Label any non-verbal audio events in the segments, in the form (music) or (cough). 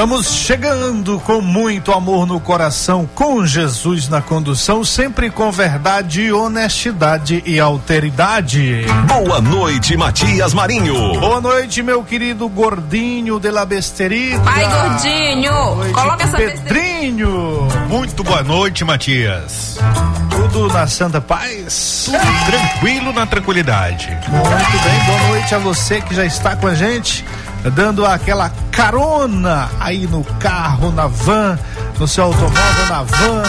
Estamos chegando com muito amor no coração, com Jesus na condução, sempre com verdade, honestidade e alteridade. Boa noite, Matias Marinho. Boa noite, meu querido gordinho de la besterita. Vai, gordinho. Noite, Coloca essa Pedrinho. Muito boa noite, Matias. Tudo na santa paz? Tudo tranquilo na tranquilidade. Muito bem, boa noite a você que já está com a gente, dando aquela carona aí no carro, na van, no seu automóvel, na van,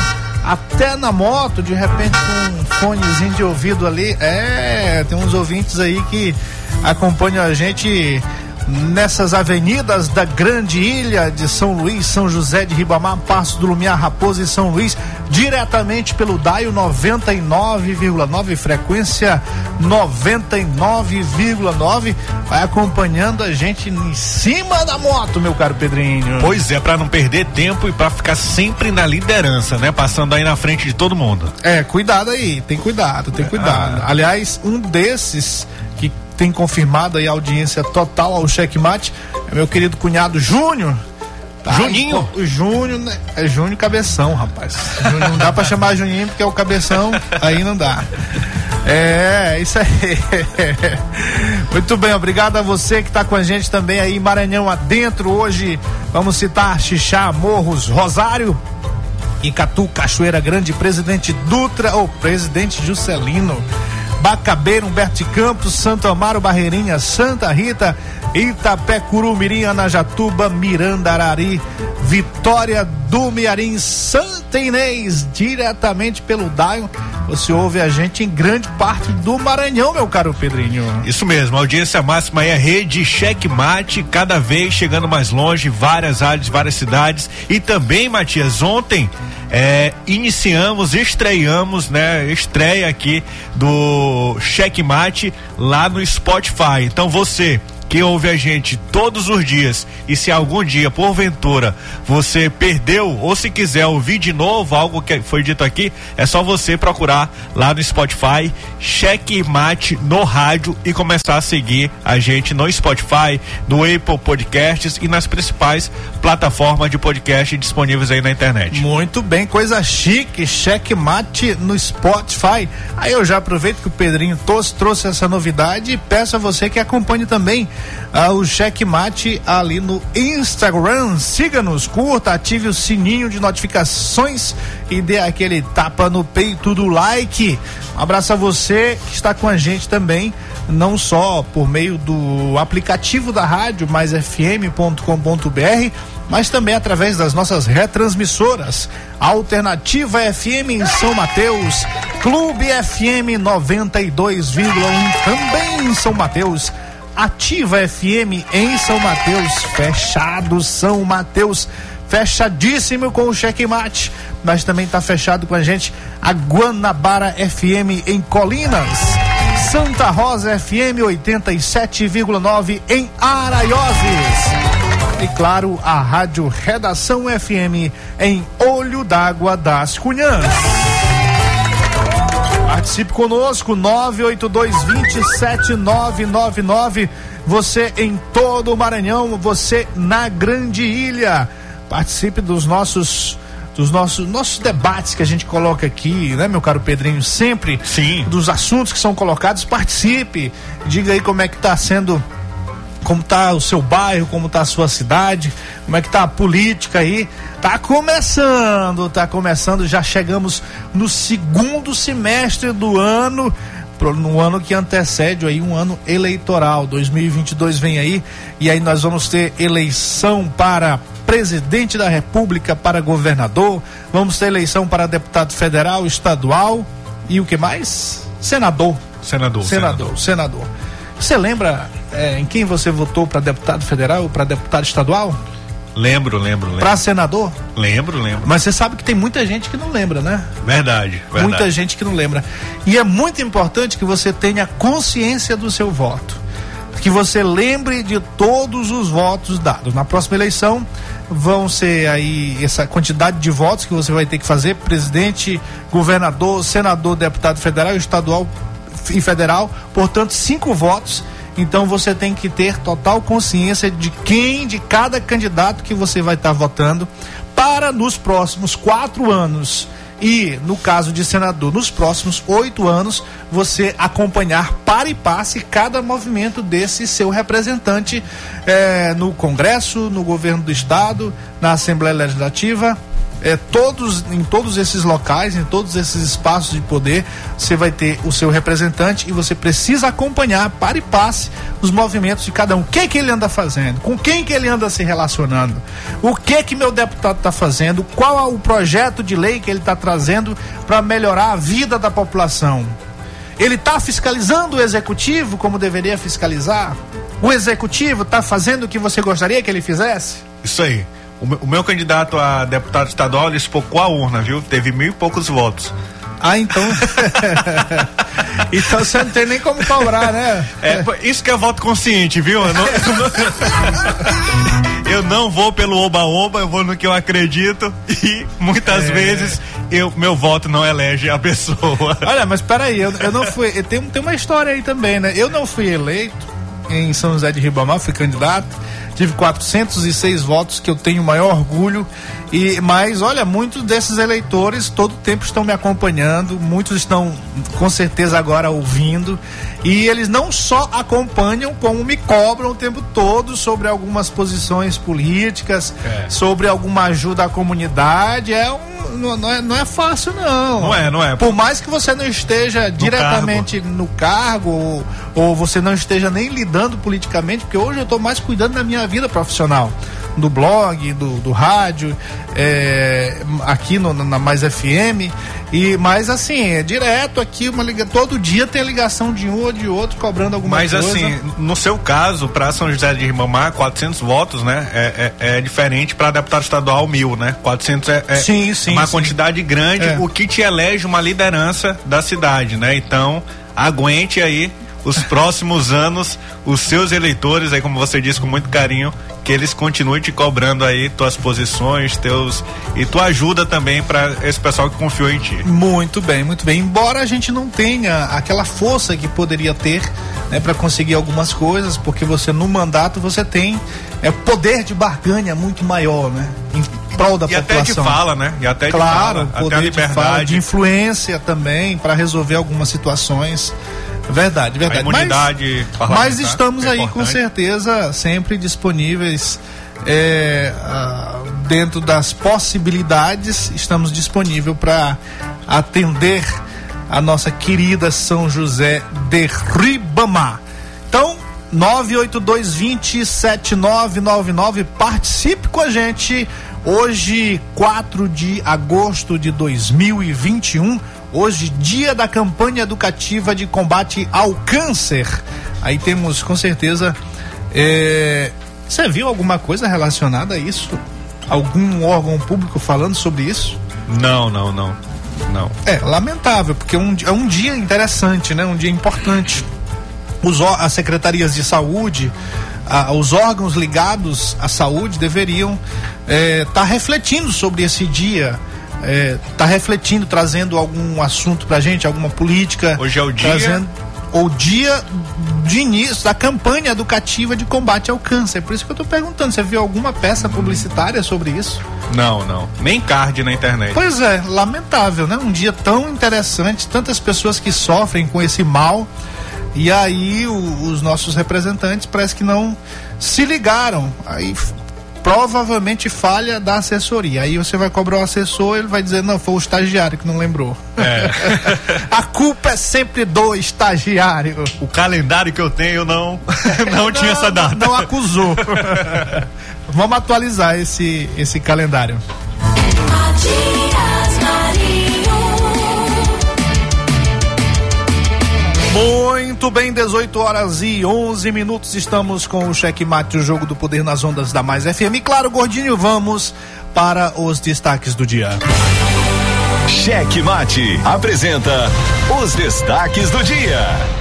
até na moto, de repente com um fonezinho de ouvido ali. É, tem uns ouvintes aí que acompanham a gente nessas avenidas da grande ilha de São Luís, São José de Ribamar, Passo do Lumiar, Raposa e São Luís, diretamente pelo DAIO 99,9, frequência 99,9, vai acompanhando a gente em cima da moto, meu caro Pedrinho. Pois é, para não perder tempo e para ficar sempre na liderança, né? Passando aí na frente de todo mundo. É, cuidado aí, tem cuidado, tem cuidado. Aliás, um desses que tem confirmado aí a audiência total ao checkmate é meu querido cunhado Júnior. Tá? Juninho? O Júnior, né? é Júnior Cabeção, rapaz. Júnior, não dá pra chamar Juninho porque é o Cabeção, aí não dá. É, isso aí. (laughs) Muito bem, obrigado a você que está com a gente também aí, Maranhão adentro. Hoje vamos citar Xixá, Morros, Rosário, Icatu, Cachoeira Grande, Presidente Dutra ou Presidente Juscelino. Bacabeira, Humberto de Campos, Santo Amaro, Barreirinha, Santa Rita, Itapé, Curumirim, Anajatuba, Miranda, Arari, Vitória do Miarim, Santa Inês, diretamente pelo Daio. Você ouve a gente em grande parte do Maranhão, meu caro Pedrinho. Isso mesmo, a audiência máxima é a rede Checkmate, cada vez chegando mais longe, várias áreas, várias cidades. E também, Matias, ontem é, iniciamos, estreamos, né? Estreia aqui do Checkmate lá no Spotify. Então você que ouve a gente todos os dias e se algum dia, porventura, você perdeu ou se quiser ouvir de novo algo que foi dito aqui, é só você procurar lá no Spotify, Checkmate no rádio e começar a seguir a gente no Spotify, no Apple Podcasts e nas principais plataformas de podcast disponíveis aí na internet. Muito bem, coisa chique, checkmate no Spotify. Aí eu já aproveito que o Pedrinho trouxe, trouxe essa novidade e peço a você que acompanhe também ah, o checkmate ali no Instagram. Siga-nos, curta, ative o sininho de notificações e dê aquele tapa no peito do like. Um abraço a você que está com a gente também, não só por meio do aplicativo da rádio, mais fm.com.br, mas também através das nossas retransmissoras. Alternativa FM em São Mateus, Clube FM 92,1 também em São Mateus. Ativa FM em São Mateus, fechado São Mateus, fechadíssimo com o checkmate, mas também está fechado com a gente a Guanabara FM em Colinas, Santa Rosa FM 87,9 em Araioses. E claro, a Rádio Redação FM em Olho d'Água das Cunhãs. Participe conosco, 982-27999. Você em todo o Maranhão, você na Grande Ilha. Participe dos nossos dos nossos nossos debates que a gente coloca aqui, né, meu caro Pedrinho, sempre Sim. dos assuntos que são colocados, participe. Diga aí como é que está sendo como tá o seu bairro, como tá a sua cidade, como é que tá a política aí. Tá começando, tá começando, já chegamos no segundo semestre do ano, no ano que antecede aí um ano eleitoral. 2022 vem aí e aí nós vamos ter eleição para presidente da República, para governador, vamos ter eleição para deputado federal, estadual e o que mais? Senador. Senador. Senador, senador. Você lembra é, em quem você votou para deputado federal ou para deputado estadual? Lembro, lembro, lembro. Para senador? Lembro, lembro. Mas você sabe que tem muita gente que não lembra, né? Verdade, verdade. Muita gente que não lembra. E é muito importante que você tenha consciência do seu voto. Que você lembre de todos os votos dados. Na próxima eleição vão ser aí essa quantidade de votos que você vai ter que fazer: presidente, governador, senador, deputado federal, estadual e federal. Portanto, cinco votos então você tem que ter total consciência de quem, de cada candidato que você vai estar votando, para nos próximos quatro anos e, no caso de senador, nos próximos oito anos, você acompanhar para e passe cada movimento desse seu representante eh, no Congresso, no governo do Estado, na Assembleia Legislativa é, todos, em todos esses locais, em todos esses espaços de poder, você vai ter o seu representante e você precisa acompanhar para e passe os movimentos de cada um. O que que ele anda fazendo? Com quem que ele anda se relacionando? O que que meu deputado está fazendo? Qual é o projeto de lei que ele está trazendo para melhorar a vida da população? Ele está fiscalizando o executivo como deveria fiscalizar? O executivo está fazendo o que você gostaria que ele fizesse? Isso aí. O, meu candidato a deputado estadual, ele a urna, viu? Teve mil e poucos votos. Ah, então. (laughs) então você não tem nem como cobrar, né? É, isso que é voto consciente, viu? Eu não, eu não, (laughs) eu vou pelo oba-oba, eu vou no que eu acredito e muitas é. vezes eu, meu voto não elege a pessoa. (laughs) Olha, mas peraí, eu, eu não fui. Tem, tem uma história aí também, né? Eu não fui eleito em São José de Ribamar, fui candidato tive 406 votos, que eu tenho o maior orgulho. E mas olha, muitos desses eleitores todo tempo estão me acompanhando, muitos estão com certeza agora ouvindo e eles não só acompanham como me cobram o tempo todo sobre algumas posições políticas, é. sobre alguma ajuda à comunidade. É um não, é, não é fácil, não. Não é, não é. Por mais que você não esteja no diretamente cargo. no cargo, ou, ou, você não esteja nem lidando politicamente, porque hoje eu estou mais cuidando da minha vida profissional do blog, do, do rádio, é, aqui no, na Mais FM. E, mas assim, é direto aqui, uma liga, todo dia tem a ligação de um ou de outro cobrando alguma mas, coisa. Mas assim, no seu caso, para São José de Ribamar, 400 votos, né? É, é, é diferente para deputado estadual mil, né? 400 é, é sim, sim, uma sim. quantidade grande, é. o que te elege uma liderança da cidade, né? Então, aguente aí os próximos anos, os seus eleitores, aí como você disse com muito carinho, que eles continuem te cobrando aí tuas posições, teus e tua ajuda também para esse pessoal que confiou em ti. Muito bem, muito bem. Embora a gente não tenha aquela força que poderia ter, né, para conseguir algumas coisas, porque você no mandato você tem é poder de barganha muito maior, né? Em prol da e população. até de fala, né? E até claro, de fala, poder até a liberdade. de, fala, de influência também para resolver algumas situações. Verdade, verdade. A imunidade mas, mas estamos é aí com certeza sempre disponíveis é, dentro das possibilidades, estamos disponíveis para atender a nossa querida São José de Ribamar. Então, 982207999, participe com a gente. Hoje, 4 de agosto de 2021 Hoje, dia da campanha educativa de combate ao câncer. Aí temos, com certeza, é... você viu alguma coisa relacionada a isso? Algum órgão público falando sobre isso? Não, não, não. Não. É, lamentável, porque é um, é um dia interessante, né? Um dia importante. Os, as secretarias de saúde, a, os órgãos ligados à saúde deveriam estar é, tá refletindo sobre esse dia está é, tá refletindo, trazendo algum assunto para gente, alguma política. Hoje é o dia. Trazendo, o dia de início da campanha educativa de combate ao câncer. Por isso que eu estou perguntando, você viu alguma peça publicitária sobre isso? Não, não. Nem card na internet. Pois é, lamentável, né? Um dia tão interessante, tantas pessoas que sofrem com esse mal. E aí o, os nossos representantes parece que não se ligaram. Aí provavelmente falha da assessoria. Aí você vai cobrar o assessor, ele vai dizer, não, foi o estagiário que não lembrou. É. (laughs) a culpa é sempre do estagiário. O calendário que eu tenho não, não, (laughs) não tinha essa data. Não, não acusou. (laughs) Vamos atualizar esse, esse calendário. Muito bem, 18 horas e 11 minutos. Estamos com o Cheque Mate, o jogo do poder nas ondas da Mais FM. E claro, Gordinho, vamos para os destaques do dia. Cheque Mate apresenta os destaques do dia.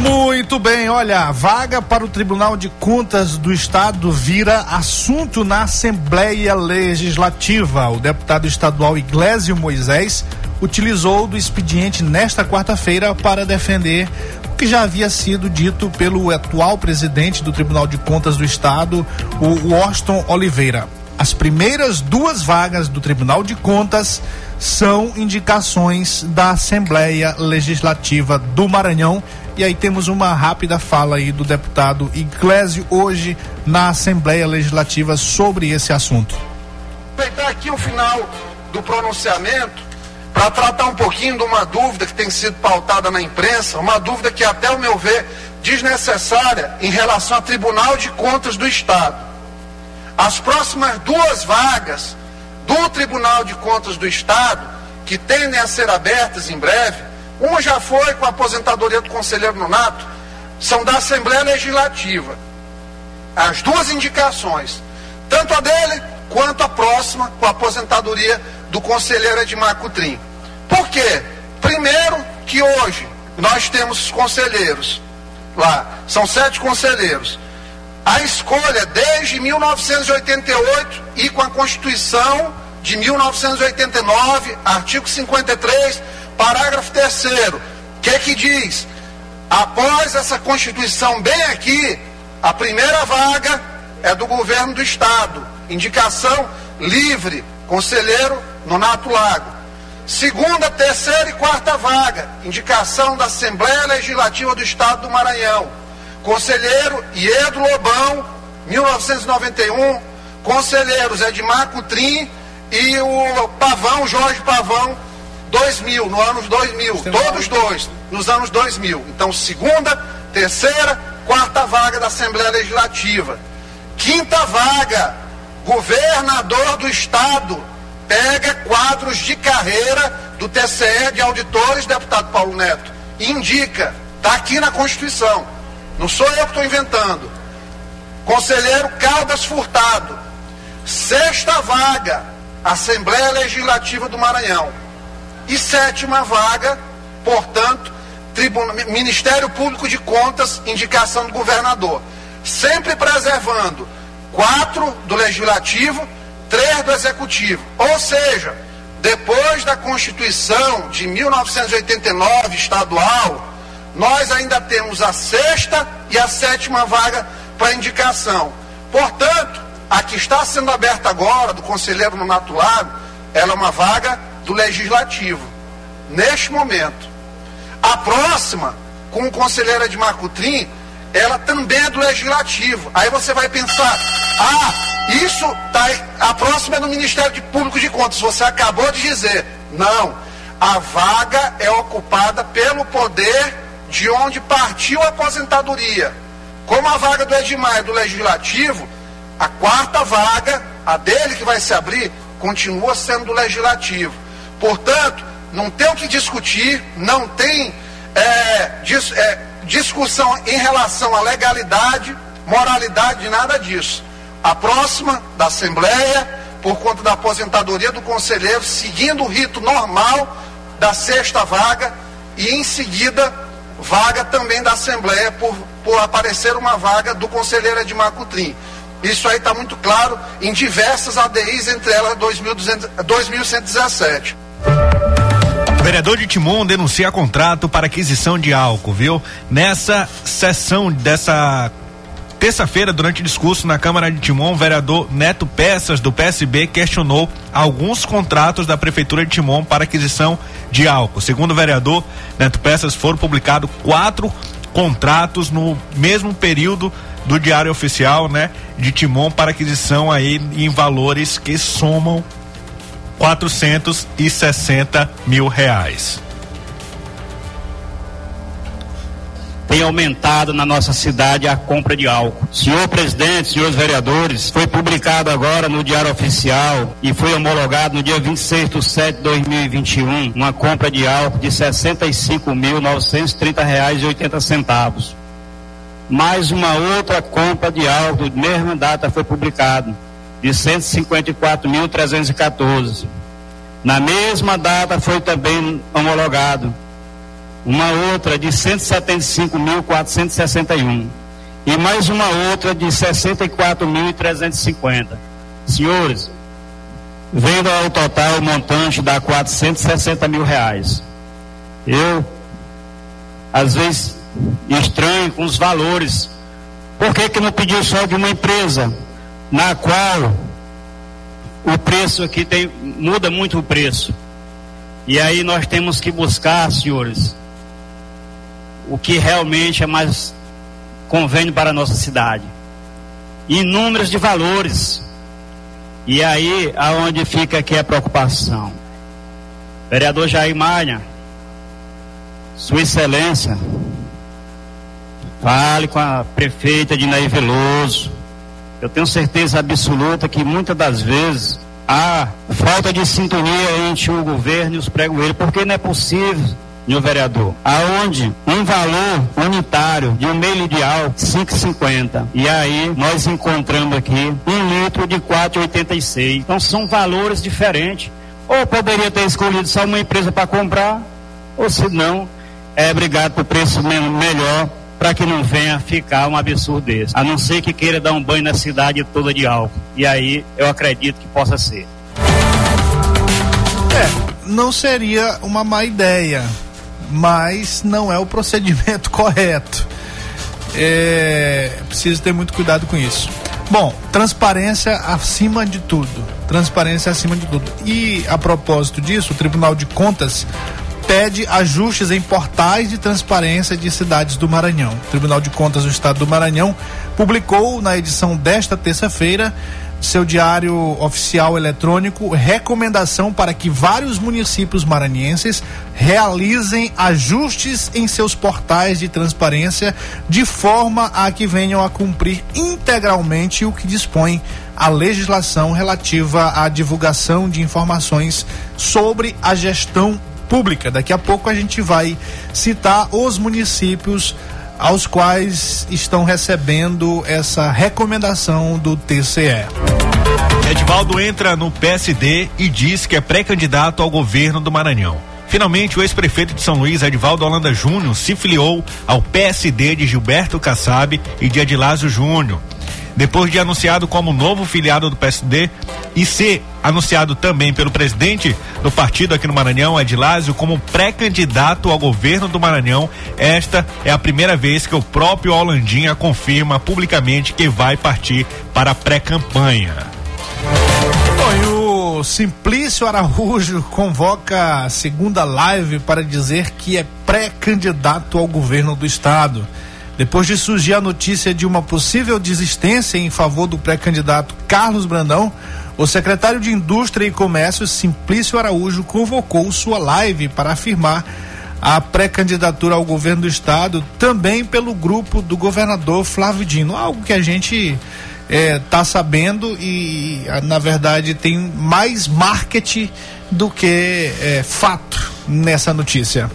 Muito bem, olha, vaga para o Tribunal de Contas do Estado vira assunto na Assembleia Legislativa. O deputado estadual Iglesio Moisés utilizou do expediente nesta quarta-feira para defender o que já havia sido dito pelo atual presidente do Tribunal de Contas do Estado, o Washington Oliveira. As primeiras duas vagas do Tribunal de Contas são indicações da Assembleia Legislativa do Maranhão. E aí temos uma rápida fala aí do deputado Iglesio hoje na Assembleia Legislativa sobre esse assunto. Aproveitar aqui o final do pronunciamento para tratar um pouquinho de uma dúvida que tem sido pautada na imprensa, uma dúvida que até o meu ver desnecessária em relação ao Tribunal de Contas do Estado. As próximas duas vagas do Tribunal de Contas do Estado, que tendem a ser abertas em breve, uma já foi com a aposentadoria do conselheiro Nonato, são da Assembleia Legislativa. As duas indicações, tanto a dele quanto a próxima, com a aposentadoria do conselheiro Edmar Cutrim. Por quê? Primeiro, que hoje nós temos conselheiros lá, são sete conselheiros a escolha desde 1988 e com a Constituição de 1989, artigo 53, parágrafo 3 que que diz? Após essa Constituição bem aqui, a primeira vaga é do governo do estado, indicação livre, conselheiro Nonato Lago. Segunda, terceira e quarta vaga, indicação da Assembleia Legislativa do Estado do Maranhão Conselheiro Iedro Lobão, 1991. Conselheiros Edmar Cutrim e o Pavão, Jorge Pavão, 2000, no anos 2000. Todos dois, nos anos 2000. Então, segunda, terceira, quarta vaga da Assembleia Legislativa. Quinta vaga, governador do Estado pega quadros de carreira do TCE de auditores, deputado Paulo Neto, indica, está aqui na Constituição. Não sou eu que estou inventando. Conselheiro Caldas Furtado. Sexta vaga, Assembleia Legislativa do Maranhão. E sétima vaga, portanto, Tribuna, Ministério Público de Contas, indicação do governador. Sempre preservando quatro do Legislativo, três do Executivo. Ou seja, depois da Constituição de 1989 estadual, nós ainda temos a sexta e a sétima vaga para indicação. Portanto, a que está sendo aberta agora, do conselheiro Nonato Lago, ela é uma vaga do legislativo, neste momento. A próxima, com o conselheiro Edmar Cutrim, ela também é do legislativo. Aí você vai pensar, ah, isso tá, a próxima é no Ministério de Público de Contas. Você acabou de dizer. Não. A vaga é ocupada pelo poder de onde partiu a aposentadoria. Como a vaga do Edmar é do Legislativo, a quarta vaga, a dele que vai se abrir, continua sendo do Legislativo. Portanto, não tem o que discutir, não tem é, dis, é, discussão em relação à legalidade, moralidade, de nada disso. A próxima da Assembleia, por conta da aposentadoria do conselheiro, seguindo o rito normal da sexta vaga, e em seguida vaga também da Assembleia por, por aparecer uma vaga do conselheiro Edmar Cutrim. Isso aí está muito claro em diversas ADIs, entre elas 2117. Vereador de Timon denuncia contrato para aquisição de álcool, viu? Nessa sessão dessa Terça-feira, durante discurso na Câmara de Timon, o vereador Neto Peças, do PSB, questionou alguns contratos da Prefeitura de Timon para aquisição de álcool. Segundo o vereador Neto Peças, foram publicados quatro contratos no mesmo período do Diário Oficial, né, de Timon para aquisição aí em valores que somam 460 mil reais. tem aumentado na nossa cidade a compra de álcool. Senhor presidente, senhores vereadores, foi publicado agora no Diário Oficial e foi homologado no dia 26 de setembro de 2021 uma compra de álcool de R$ 65.930,80. Mais uma outra compra de álcool, mesma data foi publicado, de R$ 154.314. Na mesma data foi também homologado uma outra de 175.461 e mais uma outra de 64.350. Senhores, vendo ao total o montante dá 460 mil reais. Eu, às vezes, estranho com os valores. Por que, que não pediu só de uma empresa na qual o preço aqui tem, muda muito o preço? E aí nós temos que buscar, senhores, o que realmente é mais convênio para a nossa cidade. E números de valores. E aí aonde fica aqui a preocupação. Vereador Jair Maia, Sua Excelência, fale com a prefeita de Veloso. Eu tenho certeza absoluta que muitas das vezes há falta de sintonia entre o governo e os pregoeiros, porque não é possível meu vereador, aonde um valor unitário de um meio de álcool 5,50 e aí nós encontramos aqui um litro de 4,86. Então são valores diferentes. Ou poderia ter escolhido só uma empresa para comprar, ou se não, é brigado por preço melhor para que não venha ficar um absurdo desse. A não ser que queira dar um banho na cidade toda de álcool. E aí eu acredito que possa ser. É, não seria uma má ideia mas não é o procedimento (laughs) correto. É preciso ter muito cuidado com isso. Bom, transparência acima de tudo. Transparência acima de tudo. E a propósito disso, o Tribunal de Contas pede ajustes em portais de transparência de cidades do Maranhão. O Tribunal de Contas do Estado do Maranhão publicou na edição desta terça-feira seu diário oficial eletrônico recomendação para que vários municípios maranhenses realizem ajustes em seus portais de transparência de forma a que venham a cumprir integralmente o que dispõe a legislação relativa à divulgação de informações sobre a gestão pública. Daqui a pouco a gente vai citar os municípios aos quais estão recebendo essa recomendação do TCE. Edvaldo entra no PSD e diz que é pré-candidato ao governo do Maranhão. Finalmente, o ex-prefeito de São Luís, Edvaldo Holanda Júnior, se filiou ao PSD de Gilberto Kassab e de Adilásio Júnior depois de anunciado como novo filiado do PSD e ser anunciado também pelo presidente do partido aqui no Maranhão, Edilásio, como pré-candidato ao governo do Maranhão. Esta é a primeira vez que o próprio Holandinha confirma publicamente que vai partir para a pré-campanha. o Simplício Araújo convoca a segunda live para dizer que é pré-candidato ao governo do estado. Depois de surgir a notícia de uma possível desistência em favor do pré-candidato Carlos Brandão, o secretário de Indústria e Comércio, Simplício Araújo, convocou sua live para afirmar a pré-candidatura ao governo do estado, também pelo grupo do governador Flávio Dino, algo que a gente está é, sabendo e, na verdade, tem mais marketing do que é, fato nessa notícia.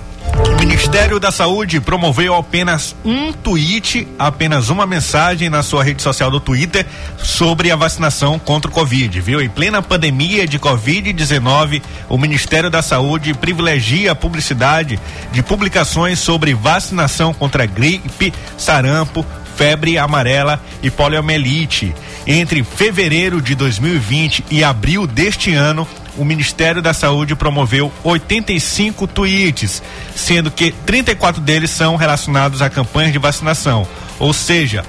Ministério da Saúde promoveu apenas um tweet, apenas uma mensagem na sua rede social do Twitter sobre a vacinação contra o Covid, viu? Em plena pandemia de Covid-19, o Ministério da Saúde privilegia a publicidade de publicações sobre vacinação contra gripe, sarampo, febre amarela e poliomielite. Entre fevereiro de 2020 e abril deste ano, o Ministério da Saúde promoveu 85 tweets, sendo que 34 deles são relacionados a campanhas de vacinação. Ou seja,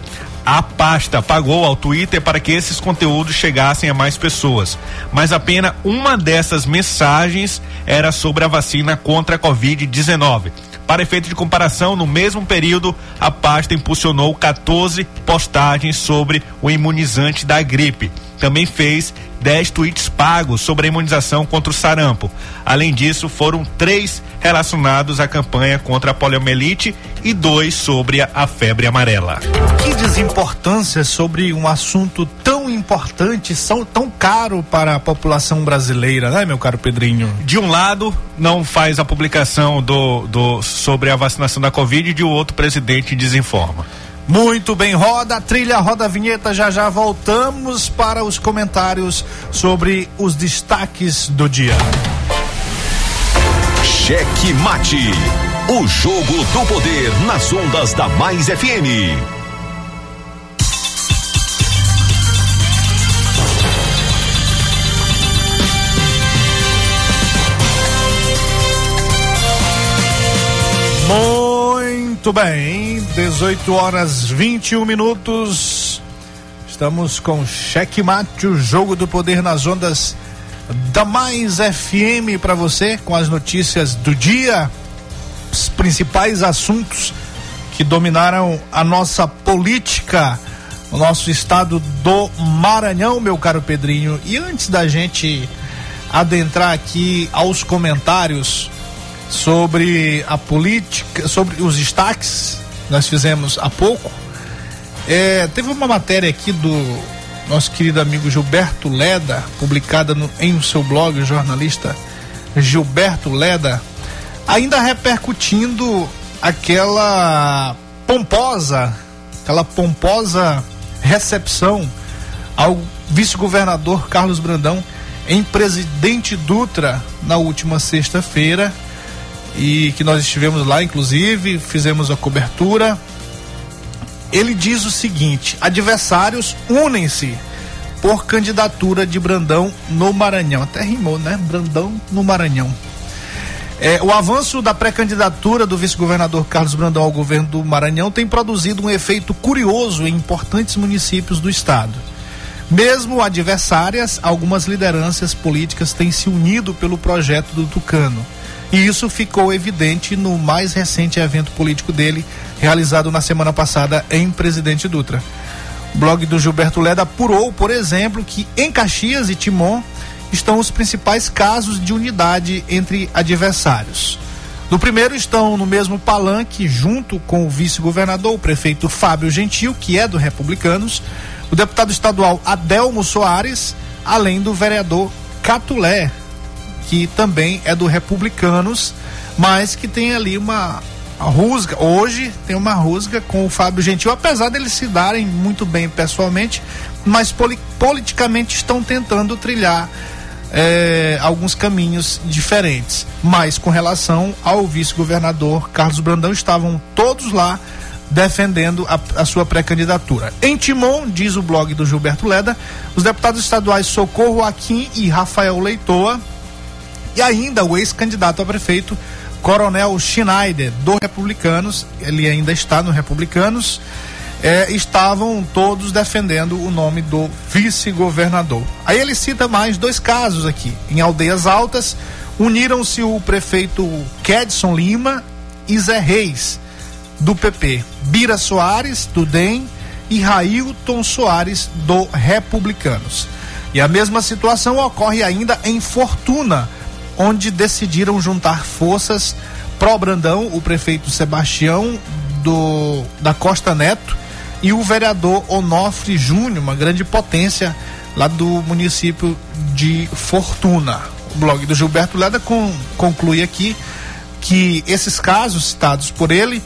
a pasta pagou ao Twitter para que esses conteúdos chegassem a mais pessoas, mas apenas uma dessas mensagens era sobre a vacina contra a Covid-19. Para efeito de comparação, no mesmo período, a pasta impulsionou 14 postagens sobre o imunizante da gripe. Também fez 10 tweets pagos sobre a imunização contra o sarampo. Além disso, foram três relacionados à campanha contra a poliomielite e dois sobre a febre amarela. Que desimportância sobre um assunto tão importante, tão caro para a população brasileira, né, meu caro Pedrinho? De um lado, não faz a publicação do, do sobre a vacinação da Covid e de outro, o presidente desinforma. Muito bem, roda a trilha, roda a vinheta, já já voltamos para os comentários sobre os destaques do dia. Cheque Mate, o jogo do poder nas ondas da Mais FM. Muito bem, 18 horas 21 minutos. Estamos com Checkmate, o jogo do poder nas ondas da Mais FM para você, com as notícias do dia, os principais assuntos que dominaram a nossa política, o nosso estado do Maranhão, meu caro Pedrinho. E antes da gente adentrar aqui aos comentários, sobre a política, sobre os destaques que nós fizemos há pouco. É, teve uma matéria aqui do nosso querido amigo Gilberto Leda, publicada no, em seu blog, o jornalista Gilberto Leda, ainda repercutindo aquela pomposa, aquela pomposa recepção ao vice-governador Carlos Brandão em Presidente Dutra na última sexta-feira e que nós estivemos lá, inclusive, fizemos a cobertura. Ele diz o seguinte: adversários unem-se por candidatura de Brandão no Maranhão. Até rimou, né? Brandão no Maranhão. É, o avanço da pré-candidatura do vice-governador Carlos Brandão ao governo do Maranhão tem produzido um efeito curioso em importantes municípios do estado. Mesmo adversárias, algumas lideranças políticas têm se unido pelo projeto do Tucano. E isso ficou evidente no mais recente evento político dele, realizado na semana passada em Presidente Dutra. O blog do Gilberto Leda apurou, por exemplo, que em Caxias e Timon estão os principais casos de unidade entre adversários. No primeiro estão no mesmo palanque, junto com o vice-governador, o prefeito Fábio Gentil, que é do Republicanos, o deputado estadual Adelmo Soares, além do vereador Catulé, que também é do Republicanos, mas que tem ali uma rusga. Hoje tem uma rusga com o Fábio Gentil, apesar deles se darem muito bem pessoalmente, mas poli politicamente estão tentando trilhar é, alguns caminhos diferentes. Mas com relação ao vice-governador Carlos Brandão, estavam todos lá defendendo a, a sua pré-candidatura. Em Timon, diz o blog do Gilberto Leda, os deputados estaduais Socorro Aquim e Rafael Leitoa e ainda o ex-candidato a prefeito, Coronel Schneider, do Republicanos, ele ainda está no Republicanos, é, estavam todos defendendo o nome do vice-governador. Aí ele cita mais dois casos aqui. Em Aldeias Altas, uniram-se o prefeito Kedson Lima e Zé Reis, do PP, Bira Soares, do DEM, e Railton Soares, do Republicanos. E a mesma situação ocorre ainda em Fortuna, onde decidiram juntar forças pró Brandão, o prefeito Sebastião do da Costa Neto e o vereador Onofre Júnior, uma grande potência lá do município de Fortuna. O blog do Gilberto Leda com, conclui aqui que esses casos citados por ele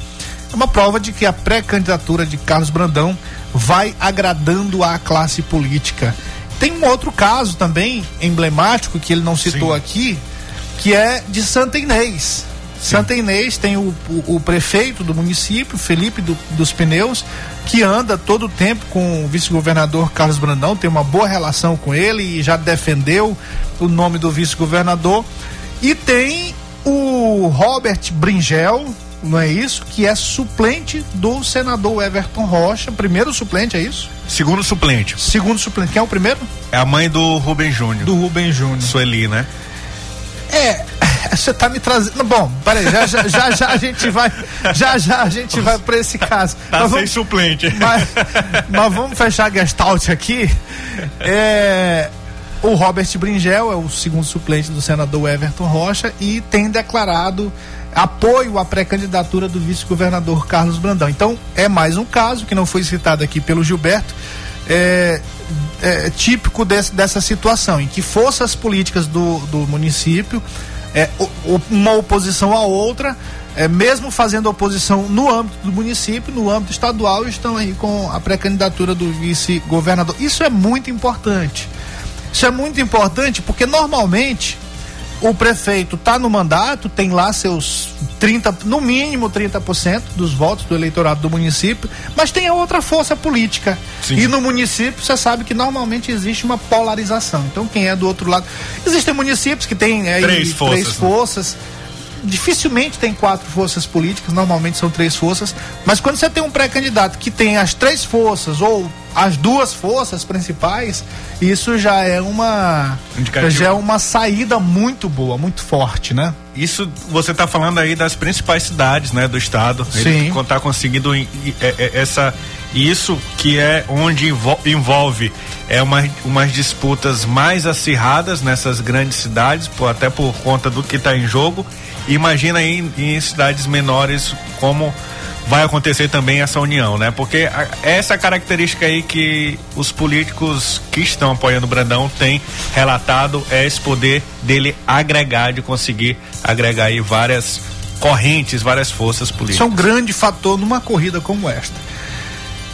é uma prova de que a pré-candidatura de Carlos Brandão vai agradando à classe política. Tem um outro caso também emblemático que ele não citou Sim. aqui, que é de Santa Inês. Sim. Santa Inês tem o, o, o, prefeito do município, Felipe do, dos Pneus, que anda todo o tempo com o vice-governador Carlos Brandão, tem uma boa relação com ele e já defendeu o nome do vice-governador. E tem o Robert Bringel, não é isso? Que é suplente do senador Everton Rocha, primeiro suplente, é isso? Segundo suplente. Segundo suplente. Quem é o primeiro? É a mãe do Rubem Júnior. Do Rubem Júnior. Sueli, né? É, você tá me trazendo. Bom, peraí, já já, já, já a gente vai. Já já a gente vai para esse caso. Tá mas sem vamos, suplente. Mas, mas, vamos fechar a gestalt aqui. É, o Robert Bringel é o segundo suplente do senador Everton Rocha e tem declarado apoio à pré-candidatura do vice-governador Carlos Brandão. Então, é mais um caso que não foi citado aqui pelo Gilberto, é, é típico desse, dessa situação, em que forças políticas do, do município, é, uma oposição à outra, é, mesmo fazendo oposição no âmbito do município, no âmbito estadual, estão aí com a pré-candidatura do vice-governador. Isso é muito importante. Isso é muito importante porque normalmente o prefeito está no mandato, tem lá seus 30, no mínimo 30% dos votos do eleitorado do município, mas tem a outra força política. Sim. E no município você sabe que normalmente existe uma polarização. Então quem é do outro lado. Existem municípios que têm aí, três forças. Três forças né? Dificilmente tem quatro forças políticas, normalmente são três forças, mas quando você tem um pré-candidato que tem as três forças ou as duas forças principais, isso já é uma Indicativo. já é uma saída muito boa, muito forte, né? Isso você está falando aí das principais cidades, né, do estado. Sim. Ele está conseguindo é, é, essa isso que é onde envolve é uma, umas disputas mais acirradas nessas grandes cidades, por, até por conta do que está em jogo Imagina aí em, em cidades menores como vai acontecer também essa união, né? Porque a, essa característica aí que os políticos que estão apoiando o Brandão têm relatado é esse poder dele agregar, de conseguir agregar aí várias correntes, várias forças políticas. Isso é um grande fator numa corrida como esta.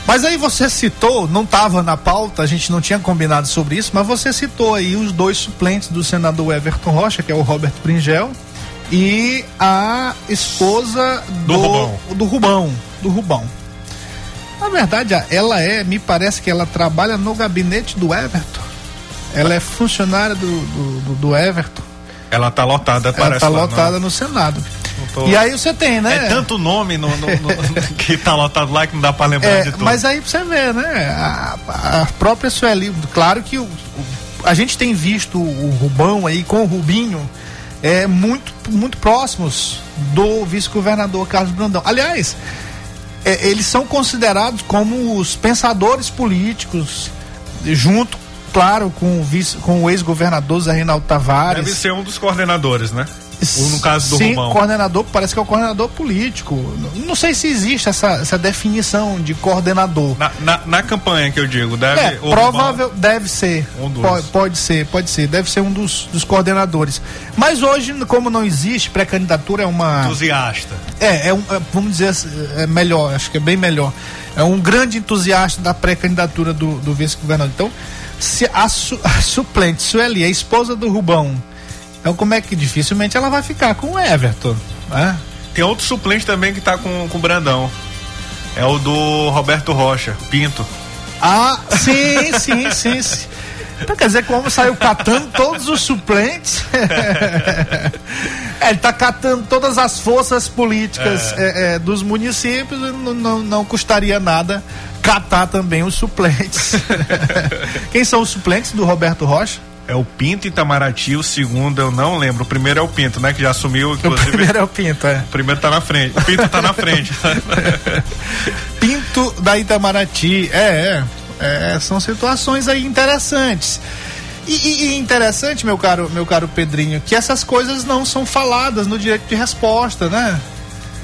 Mas aí você citou, não estava na pauta, a gente não tinha combinado sobre isso, mas você citou aí os dois suplentes do senador Everton Rocha, que é o Robert Pringel e a esposa do, do Rubão. do Rubão, do Rubão. Na verdade, ela é, me parece que ela trabalha no gabinete do Everton. Ela é funcionária do, do, do Everton. Ela tá lotada, parece. Ela tá lotada no Senado. Tô... E aí você tem, né? É tanto nome no, no, no (laughs) que tá lotado lá que não dá para lembrar é, de tudo. Mas aí você vê, né? A, a própria Sueli, claro que o, o, a gente tem visto o Rubão aí com o Rubinho é, muito, muito próximos do vice-governador Carlos Brandão. Aliás, é, eles são considerados como os pensadores políticos, junto, claro, com o, vice, com o ex-governador Zé Reinaldo Tavares. Deve ser um dos coordenadores, né? Ou no caso do Sim, Romão. coordenador, parece que é o coordenador político. Não sei se existe essa, essa definição de coordenador. Na, na, na campanha que eu digo, deve. É, provável, Romão, deve ser. Um pode, pode, ser, pode ser. Deve ser um dos, dos coordenadores. Mas hoje, como não existe, pré-candidatura é uma. Entusiasta. É, é, um, é vamos dizer, é melhor, acho que é bem melhor. É um grande entusiasta da pré-candidatura do, do vice-governador. Então, a, su, a suplente Sueli, a esposa do Rubão, então como é que dificilmente ela vai ficar com o Everton, né? Tem outro suplente também que tá com, com o Brandão. É o do Roberto Rocha, Pinto. Ah, sim, (laughs) sim, sim. sim. Então quer dizer que o homem saiu catando todos os suplentes. (laughs) é, ele está catando todas as forças políticas é. É, é dos municípios, não, não, não custaria nada catar também os suplentes. (laughs) Quem são os suplentes do Roberto Rocha? É o Pinto Itamaraty, o segundo eu não lembro. O primeiro é o Pinto, né? Que já assumiu. Inclusive, o primeiro é o Pinto, é. O primeiro tá na frente. O Pinto tá na frente. (laughs) Pinto da Itamaraty. É, é, é. São situações aí interessantes. E, e, interessante, meu caro, meu caro Pedrinho, que essas coisas não são faladas no direito de resposta, né?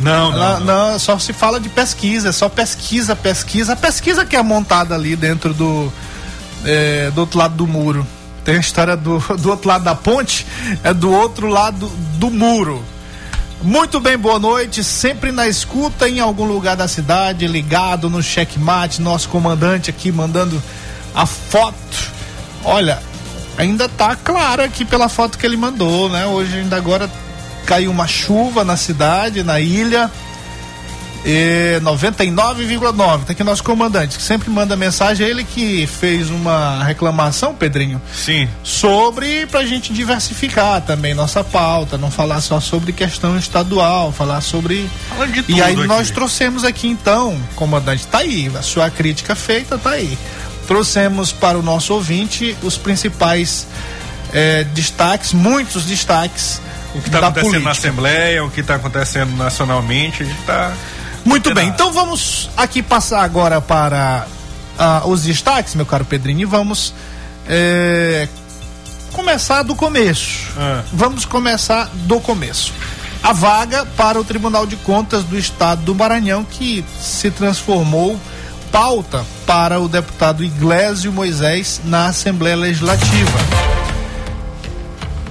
Não, não, não. não só se fala de pesquisa, é só pesquisa, pesquisa. A pesquisa que é montada ali dentro do, é, do outro lado do muro. Tem a história do, do outro lado da ponte, é do outro lado do muro. Muito bem, boa noite. Sempre na escuta em algum lugar da cidade, ligado no checkmate, nosso comandante aqui mandando a foto. Olha, ainda tá claro aqui pela foto que ele mandou, né? Hoje ainda agora caiu uma chuva na cidade, na ilha. 99,9. Tá aqui nosso comandante, que sempre manda mensagem. Ele que fez uma reclamação, Pedrinho. Sim. Sobre pra gente diversificar também nossa pauta, não falar só sobre questão estadual, falar sobre. Fala de tudo e aí aqui. nós trouxemos aqui então, comandante, tá aí, a sua crítica feita, tá aí. Trouxemos para o nosso ouvinte os principais eh, destaques, muitos destaques. O que está acontecendo política. na Assembleia, o que está acontecendo nacionalmente, a gente está muito bem, então vamos aqui passar agora para uh, os destaques, meu caro Pedrinho, e vamos é, começar do começo. Ah. Vamos começar do começo. A vaga para o Tribunal de Contas do Estado do Maranhão, que se transformou pauta para o deputado Iglesio Moisés na Assembleia Legislativa.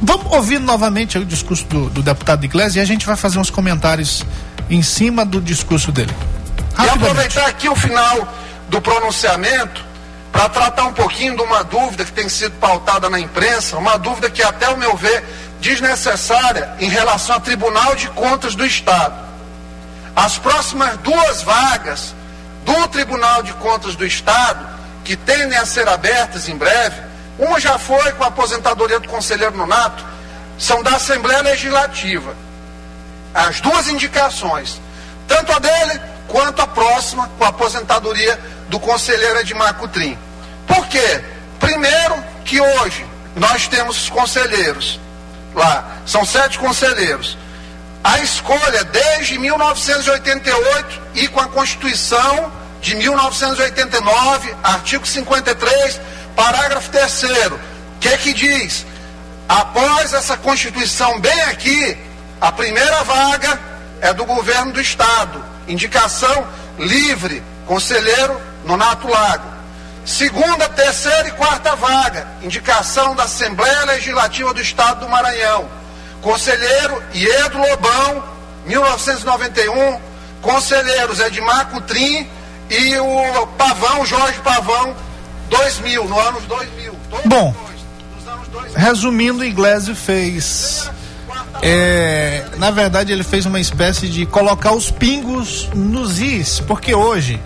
Vamos ouvir novamente o discurso do, do deputado Iglesio e a gente vai fazer uns comentários em cima do discurso dele. E aproveitar aqui o final do pronunciamento para tratar um pouquinho de uma dúvida que tem sido pautada na imprensa, uma dúvida que, até o meu ver, desnecessária em relação ao Tribunal de Contas do Estado. As próximas duas vagas do Tribunal de Contas do Estado, que tendem a ser abertas em breve, uma já foi com a aposentadoria do conselheiro Nonato, são da Assembleia Legislativa. As duas indicações, tanto a dele quanto a próxima, com a aposentadoria do conselheiro Edmar Cutrim. Por quê? Primeiro, que hoje nós temos os conselheiros lá, são sete conselheiros. A escolha desde 1988 e com a Constituição de 1989, artigo 53, parágrafo 3 que que diz? Após essa Constituição bem aqui, a primeira vaga é do governo do Estado. Indicação livre, conselheiro Nonato Lago. Segunda, terceira e quarta vaga, indicação da Assembleia Legislativa do Estado do Maranhão. Conselheiro Iedo Lobão, 1991. Conselheiros Edmar Cutrim e o Pavão, Jorge Pavão, 2000, no ano 2000. Todos Bom, anos 2000. Resumindo, o Iglesio fez. É, na verdade, ele fez uma espécie de colocar os pingos nos is, porque hoje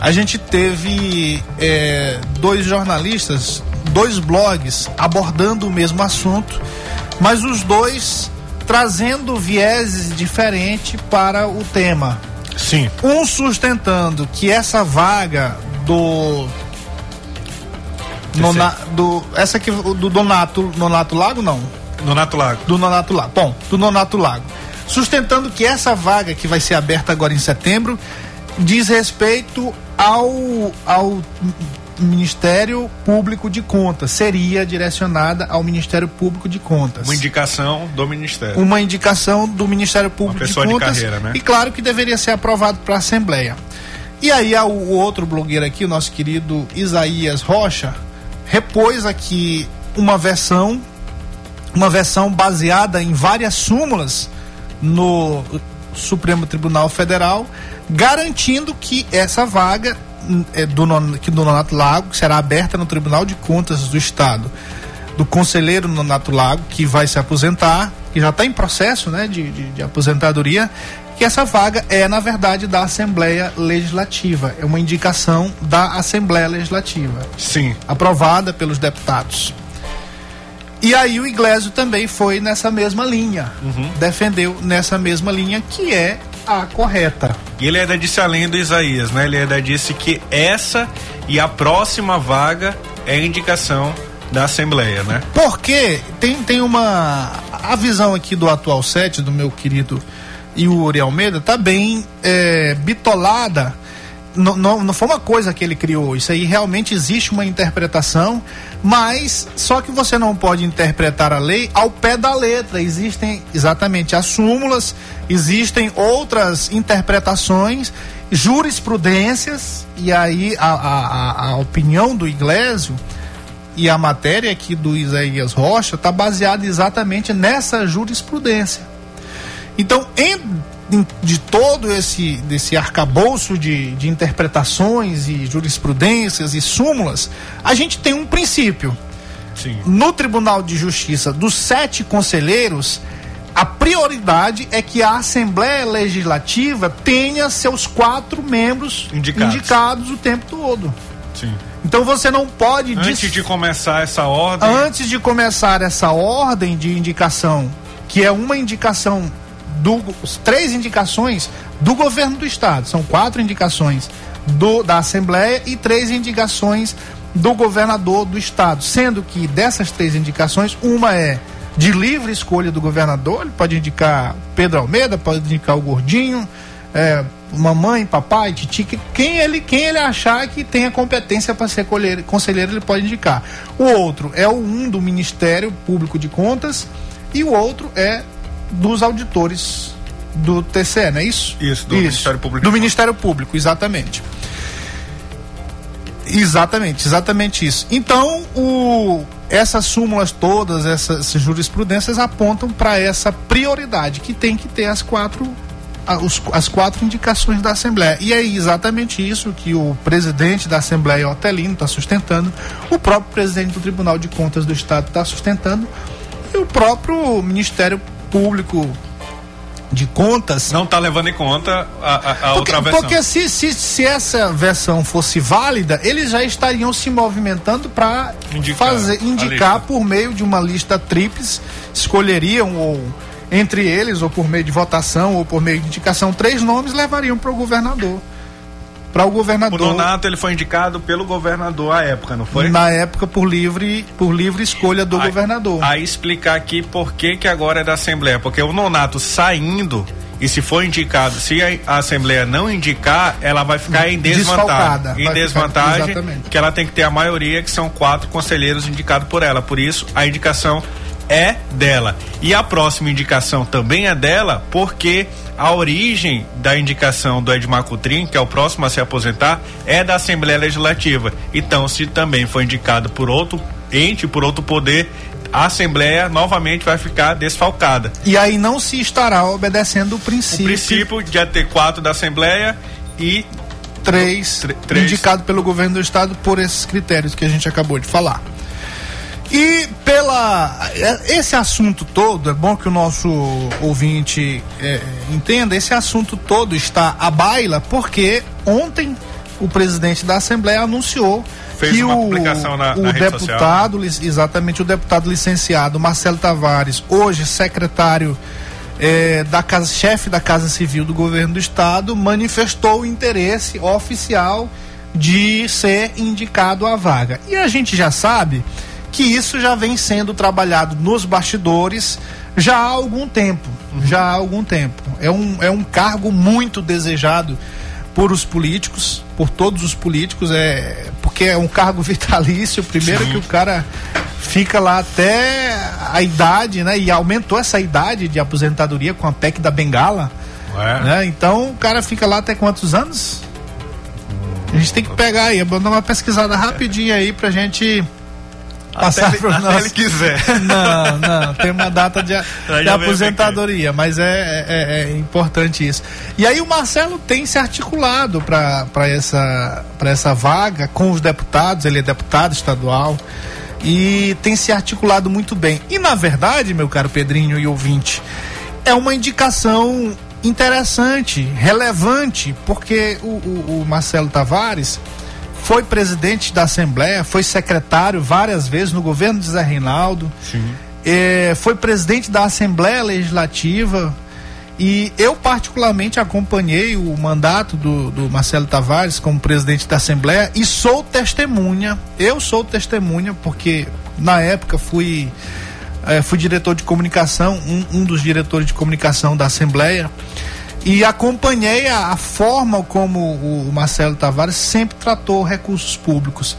a gente teve é, dois jornalistas, dois blogs abordando o mesmo assunto, mas os dois trazendo vieses diferentes para o tema. Sim. Um sustentando que essa vaga do. Nona, do essa aqui do Donato, Donato Lago não, Nonato Lago. do Nonato Lago. Bom, do Nonato Lago. Sustentando que essa vaga que vai ser aberta agora em setembro diz respeito ao, ao Ministério Público de Contas. Seria direcionada ao Ministério Público de Contas. Uma indicação do Ministério. Uma indicação do Ministério Público de de Contas. carreira, né? E claro que deveria ser aprovado para a Assembleia. E aí o outro blogueiro aqui, o nosso querido Isaías Rocha, repôs aqui uma versão uma versão baseada em várias súmulas no Supremo Tribunal Federal, garantindo que essa vaga hum, é, do, que do Nonato Lago será aberta no Tribunal de Contas do Estado, do conselheiro Nonato Lago, que vai se aposentar, que já está em processo né, de, de, de aposentadoria, que essa vaga é, na verdade, da Assembleia Legislativa. É uma indicação da Assembleia Legislativa Sim. aprovada pelos deputados. E aí o Iglesio também foi nessa mesma linha, defendeu nessa mesma linha que é a correta. E ele ainda disse além do Isaías, né? Ele ainda disse que essa e a próxima vaga é indicação da Assembleia, né? Porque tem, tem uma. A visão aqui do atual set, do meu querido Yuri Almeida, tá bem é, bitolada. Não, não, não foi uma coisa que ele criou. Isso aí realmente existe uma interpretação, mas só que você não pode interpretar a lei ao pé da letra. Existem exatamente as súmulas, existem outras interpretações, jurisprudências, e aí a, a, a- a opinião do Iglesio e a matéria aqui do Isaías Rocha está baseada exatamente nessa jurisprudência. Então, em- em- de todo esse desse arcabouço de, de interpretações e jurisprudências e súmulas, a gente tem um princípio. Sim. No Tribunal de Justiça, dos sete conselheiros, a prioridade é que a Assembleia Legislativa tenha seus quatro membros Indicados. indicados o tempo todo. Sim. Então você não pode Antes dis- de começar essa ordem, antes de começar essa ordem de indicação, que é uma indicação do três indicações do governo do estado, são quatro indicações do da Assembleia e três indicações do governador do estado, sendo que dessas três indicações, uma é de livre escolha do governador, ele pode indicar Pedro Almeida, pode indicar o Gordinho, é, mamãe, papai, titi, quem ele, quem ele achar que tenha competência para ser conselheiro, ele pode indicar. O outro é o um do Ministério Público de Contas e o outro é dos auditores do TCE, não é isso? Isso, do isso, Ministério Público. Do Ministério Público, exatamente. Exatamente, exatamente isso. Então, o, essas súmulas todas, essas jurisprudências apontam para essa prioridade que tem que ter as quatro os, as quatro indicações da Assembleia. E é exatamente isso que o presidente da Assembleia, Otelino, está sustentando, o próprio presidente do Tribunal de Contas do Estado está sustentando, e o próprio Ministério Público de contas. Não está levando em conta a, a, a porque, outra versão. Porque se, se, se essa versão fosse válida, eles já estariam se movimentando para fazer indicar por meio de uma lista tríplice, escolheriam ou entre eles, ou por meio de votação, ou por meio de indicação, três nomes levariam para o governador. Para o governador. O Nonato ele foi indicado pelo governador à época, não foi? Na época por livre, por livre escolha do aí, governador. Aí explicar aqui por que que agora é da Assembleia, porque o Nonato saindo e se for indicado, se a, Assembleia não indicar, ela vai ficar em desvantagem. Em desvantagem, ficar, que ela tem que ter a maioria, que são quatro conselheiros indicados por ela. Por isso, a indicação é dela. E a próxima indicação também é dela, porque a origem da indicação do Edmar Coutrin, que é o próximo a se aposentar, é da Assembleia Legislativa. Então, se também for indicado por outro ente, por outro poder, a Assembleia novamente vai ficar desfalcada. E aí não se estará obedecendo o princípio. O princípio de ter quatro da Assembleia e três, três indicado pelo governo do estado por esses critérios que a gente acabou de falar. E pela esse assunto todo, é bom que o nosso ouvinte é, entenda, esse assunto todo está à baila porque ontem o presidente da Assembleia anunciou Fez que o, na, o na deputado, exatamente o deputado licenciado Marcelo Tavares, hoje secretário é, da casa, chefe da Casa Civil do Governo do Estado, manifestou o interesse oficial de ser indicado à vaga. E a gente já sabe que isso já vem sendo trabalhado nos bastidores já há algum tempo. Já há algum tempo. É um, é um cargo muito desejado por os políticos, por todos os políticos, é porque é um cargo (laughs) vitalício, primeiro Sim. que o cara fica lá até a idade, né? E aumentou essa idade de aposentadoria com a PEC da Bengala. Né? Então o cara fica lá até quantos anos? A gente tem que pegar aí, dar uma pesquisada rapidinho aí pra gente passar até, pro nosso... ele quiser. (laughs) Não, não, tem uma data de, (laughs) de aposentadoria, mas é, é, é, é, importante isso. E aí o Marcelo tem se articulado para essa, essa vaga com os deputados, ele é deputado estadual e tem se articulado muito bem. E na verdade, meu caro Pedrinho e ouvinte, é uma indicação interessante, relevante, porque o, o, o Marcelo Tavares foi presidente da Assembleia, foi secretário várias vezes no governo de Zé Reinaldo, é, foi presidente da Assembleia Legislativa. E eu, particularmente, acompanhei o mandato do, do Marcelo Tavares como presidente da Assembleia e sou testemunha. Eu sou testemunha, porque na época fui, é, fui diretor de comunicação, um, um dos diretores de comunicação da Assembleia e acompanhei a, a, forma como o Marcelo Tavares sempre tratou recursos públicos.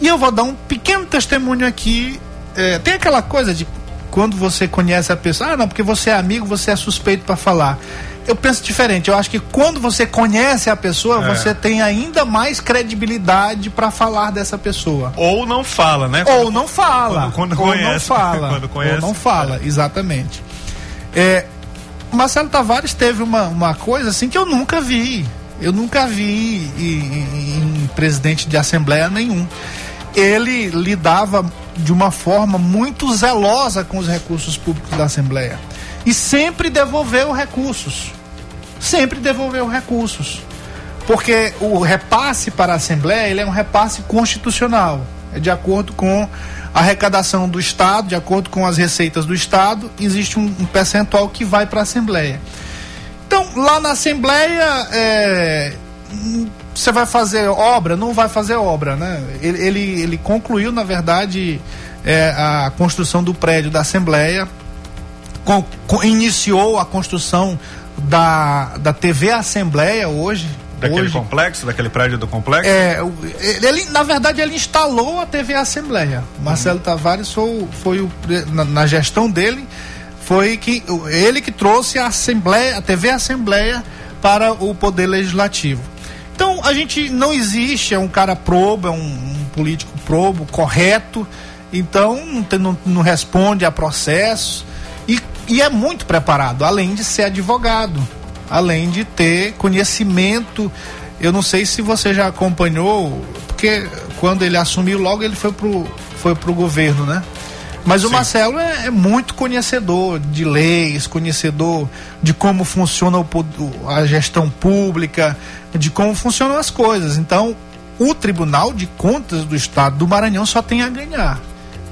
E eu vou dar um pequeno testemunho aqui. É, tem aquela coisa de quando você conhece a pessoa, ah, não, porque você é amigo, você é suspeito para falar. Eu penso diferente. Eu acho que quando você conhece a pessoa, é. você tem ainda mais credibilidade para falar dessa pessoa. Ou não fala, né? Ou não fala. Quando, quando ou conhece. não fala. (laughs) quando conhece. Ou não fala, exatamente. É, Marcelo Tavares teve uma, uma coisa assim que eu nunca vi. Eu nunca vi em, em presidente de assembleia nenhum. Ele lidava de uma forma muito zelosa com os recursos públicos da Assembleia. E sempre devolveu recursos. Sempre devolveu recursos. Porque o repasse para a Assembleia ele é um repasse constitucional. É de acordo com arrecadação do Estado, de acordo com as receitas do Estado, existe um, um percentual que vai para a Assembleia. Então, lá na Assembleia, é, você vai fazer obra? Não vai fazer obra, né? Ele, ele, ele concluiu, na verdade, é, a construção do prédio da Assembleia, com, com, iniciou a construção da, da TV Assembleia hoje. Daquele hoje, complexo, daquele prédio do complexo? É, ele, na verdade, ele instalou a TV Assembleia. Marcelo uhum. Tavares foi, foi o, na, na, gestão dele, foi que ele que trouxe a Assembleia, a TV Assembleia para o Poder Legislativo. Então, a gente não existe, é um cara probo, é um, um político probo, correto, então não, tem, não, não responde a processos e, e é muito preparado, além de ser advogado além de ter conhecimento. Eu não sei se você já acompanhou, porque quando ele assumiu, logo ele foi pro, foi pro governo, né? Mas Sim. o Marcelo é, é, muito conhecedor de leis, conhecedor de como funciona o, a gestão pública, de como funcionam as coisas. Então, o Tribunal de Contas do Estado do Maranhão só tem a ganhar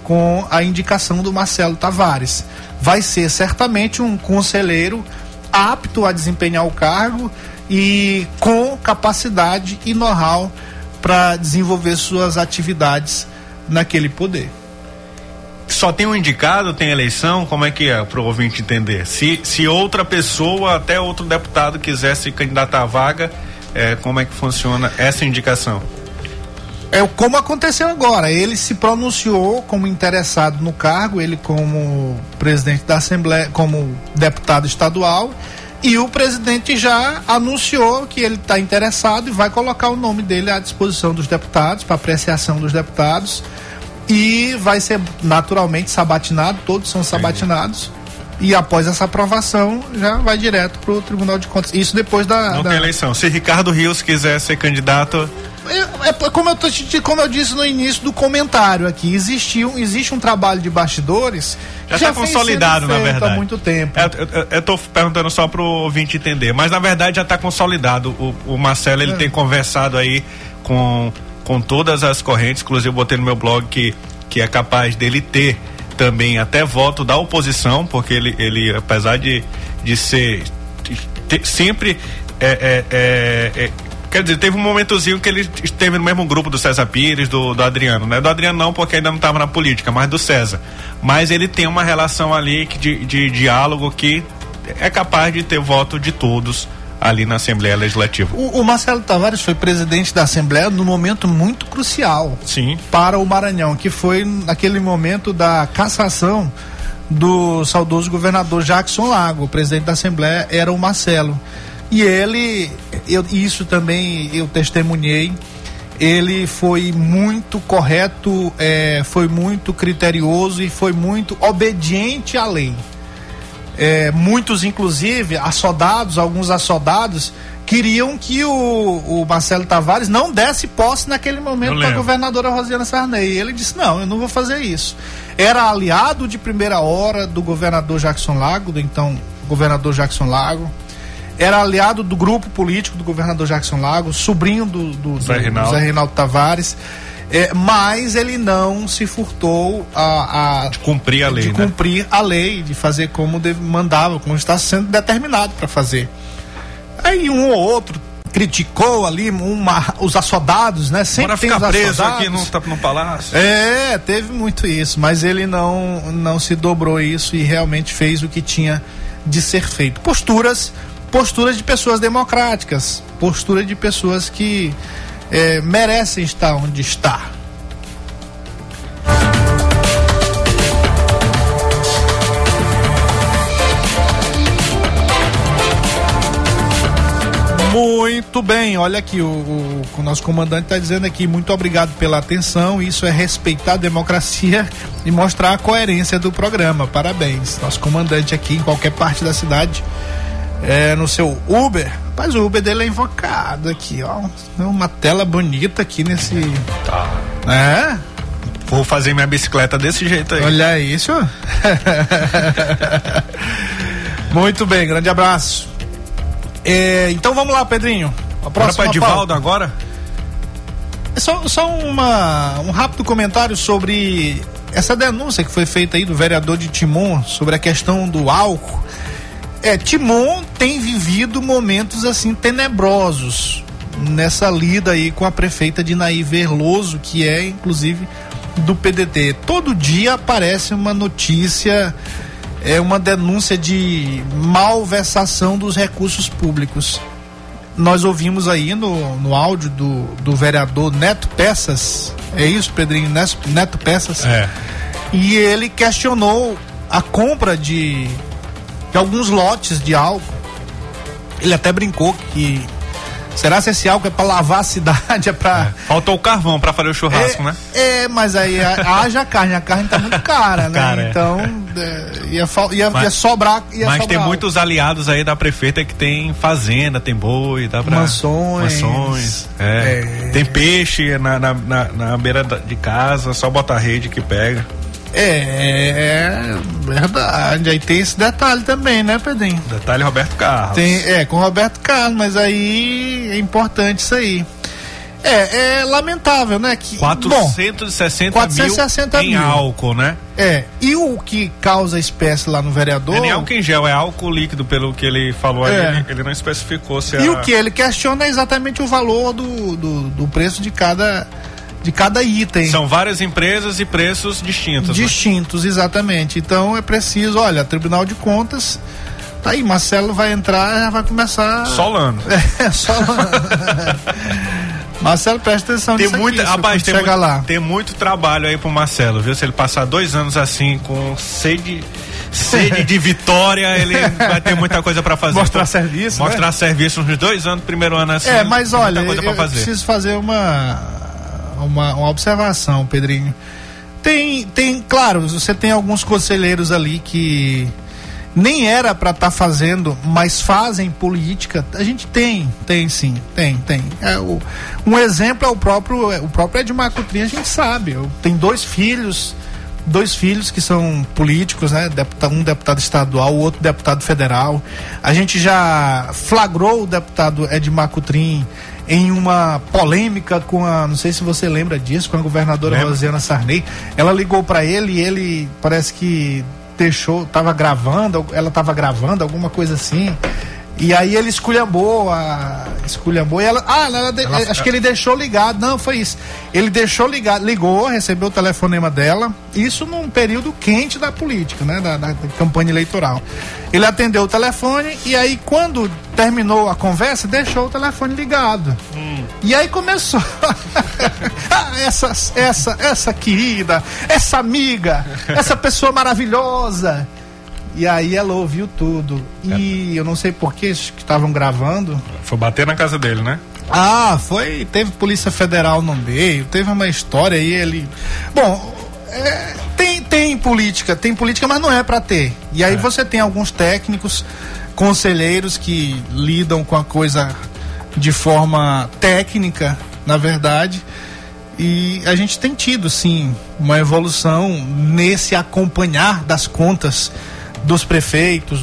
com a indicação do Marcelo Tavares. Vai ser certamente um conselheiro apto a desempenhar o cargo e com capacidade e know-how para desenvolver suas atividades naquele poder. Só tem um indicado, tem eleição, como é que é para o ouvinte entender? Se, se outra pessoa, até outro deputado quiser se candidatar à vaga, é, como é que funciona essa indicação? É como aconteceu agora. Ele se pronunciou como interessado no cargo, ele como presidente da Assembleia, como deputado estadual, e o presidente já anunciou que ele está interessado e vai colocar o nome dele à disposição dos deputados, para apreciação dos deputados. E vai ser naturalmente sabatinado, todos são sabatinados. E após essa aprovação, já vai direto para o Tribunal de Contas. Isso depois da. Não da... tem eleição. Se Ricardo Rios quiser ser candidato é, como, eu como eu disse no início do comentário aqui, existiu, existe um trabalho de bastidores já está consolidado, na verdade. Há muito tempo. É, eu, estou perguntando só para o ouvinte entender, mas na verdade já está consolidado. O, o Marcelo ele é. tem conversado aí com, com todas as correntes, inclusive eu botei no meu blog que, que é capaz dele ter também até voto da oposição, porque ele, ele apesar de, de ser sempre é, é, é, é Quer dizer, teve um momentozinho que ele esteve no mesmo grupo do César Pires, do, do Adriano, né? Do Adriano não, porque ainda não estava na política, mas do César. Mas ele tem uma relação ali de, de, de diálogo que é capaz de ter voto de todos ali na Assembleia Legislativa. O, o, Marcelo Tavares foi presidente da Assembleia num momento muito crucial Sim. para o Maranhão, que foi naquele momento da cassação do saudoso governador Jackson Lago. O presidente da Assembleia era o Marcelo. E ele, eu, isso também eu testemunhei, ele foi muito correto, é, foi muito criterioso e foi muito obediente à lei. É, muitos, inclusive, assodados, alguns assodados, queriam que o, o, Marcelo Tavares não desse posse naquele momento para a governadora Rosiana Sarney. E ele disse: não, eu não vou fazer isso. Era aliado de primeira hora do governador Jackson Lago, do então governador Jackson Lago era aliado do grupo político do governador Jackson Lago, sobrinho do, do, Zé, do, Reinaldo. Zé Reinaldo Tavares. É, mas ele não se furtou a, a de cumprir a lei, de né? cumprir a lei, de fazer como deve, mandava, como está sendo determinado para fazer. Aí um ou outro criticou ali uma, os assodados, né? Sempre Bora ficar preso aqui no, no palácio. É, teve muito isso, mas ele não não se dobrou isso e realmente fez o que tinha de ser feito. Posturas postura de pessoas democráticas, postura de pessoas que é, merecem estar onde está. Muito bem, olha aqui, o, o, o nosso comandante está dizendo aqui, muito obrigado pela atenção, isso é respeitar a democracia e mostrar a coerência do programa, parabéns. Nosso comandante aqui em qualquer parte da cidade é, no seu Uber. Mas o Uber dele é invocado aqui, ó. Uma tela bonita aqui nesse. Tá. É? Vou fazer minha bicicleta desse jeito aí. Olha isso. (laughs) Muito bem, grande abraço. É, então vamos lá, Pedrinho. A próxima para Edivaldo agora? É só, só uma, um rápido comentário sobre essa denúncia que foi feita aí do vereador de Timon sobre a questão do álcool é, Timon tem vivido momentos assim tenebrosos nessa lida aí com a prefeita de Naí Verloso, que é inclusive do PDT. Todo dia aparece uma notícia é uma denúncia de malversação dos recursos públicos. Nós ouvimos aí no, no áudio do, do vereador Neto Peças, é isso, Pedrinho? Neto, Neto Peças? É. E ele questionou a compra de, de alguns lotes de álcool. Ele até brincou que Será se esse álcool é para lavar a cidade? (laughs) É para. É. Faltou o carvão para fazer o churrasco, é, né? É, mas aí haja carne, a carne tá muito cara, né? Cara, é. então é, ia, ia, mas, ia, sobrar. Ia mas sobrar tem muitos aliados aí da prefeita que tem fazenda, tem boi, dá pra. Mansões. Mansões. É. Tem peixe na, na, na, na beira de casa, só bota a rede que pega. É, é verdade. Aí tem esse detalhe também, né, Pedrinho? Detalhe Roberto Carlos. Tem, é, com Roberto Carlos, mas aí é importante isso aí. É, é lamentável, né? Que, 460, bom, 460 mil, mil em álcool, né? É, e o que causa espécie lá no vereador... É nem álcool em gel, é álcool líquido, pelo que ele falou é. ali, ele, não especificou se E o que ele questiona é exatamente o valor do, do, do preço de cada de cada item. São várias empresas e preços distintos. Né? Distintos, né? exatamente. Então é preciso, olha, Tribunal de Contas. Tá aí, Marcelo vai entrar já vai começar. Solando. (laughs) É, solando. (laughs) Marcelo, presta atenção tem muita, aqui, rapaz, tem muito, lá. tem muito trabalho aí pro Marcelo, viu? Se ele passar dois anos assim, com sede sede de vitória, ele vai ter muita coisa para fazer. Mostrar serviço. Mostrar né? serviço nos dois anos, primeiro ano assim. É, mas olha, eu fazer. preciso fazer uma uma, uma observação, Pedrinho. Tem, tem, claro, você tem alguns conselheiros ali que nem era para estar tá fazendo, mas fazem política. A gente tem, tem sim, tem, tem. É, o, um exemplo é o próprio, o próprio Edmar Coutrinho, a gente sabe. Tem dois filhos, dois filhos que são políticos, né? Um deputado estadual, o outro deputado federal. A gente já flagrou o deputado Edmar Coutrinho em uma polêmica com a, não sei se você lembra disso, com a governadora Lembra. Rosiana Sarney. Ela ligou para ele e ele parece que deixou, tava gravando, ela tava gravando, alguma coisa assim. E aí ele esculhambou, a, esculhambou e ela, ah, ela, ela, acho que ele deixou ligado, não, foi isso. Ele deixou ligado, ligou, recebeu o telefonema dela, isso num período quente da política, né, da, da campanha eleitoral. Ele atendeu o telefone e aí quando terminou a conversa, deixou o telefone ligado. Hum. E aí começou (laughs) ah, essa, essa, essa querida, essa amiga, (laughs) essa pessoa maravilhosa e aí ela ouviu tudo. E é. eu não sei por que estavam gravando. Foi bater na casa dele, né? Ah, foi. Teve Polícia Federal no meio, teve uma história aí. Ele. Bom, é, tem, tem política, tem política, mas não é para ter. E aí é. você tem alguns técnicos, conselheiros que lidam com a coisa de forma técnica, na verdade. E a gente tem tido, sim, uma evolução nesse acompanhar das contas dos prefeitos,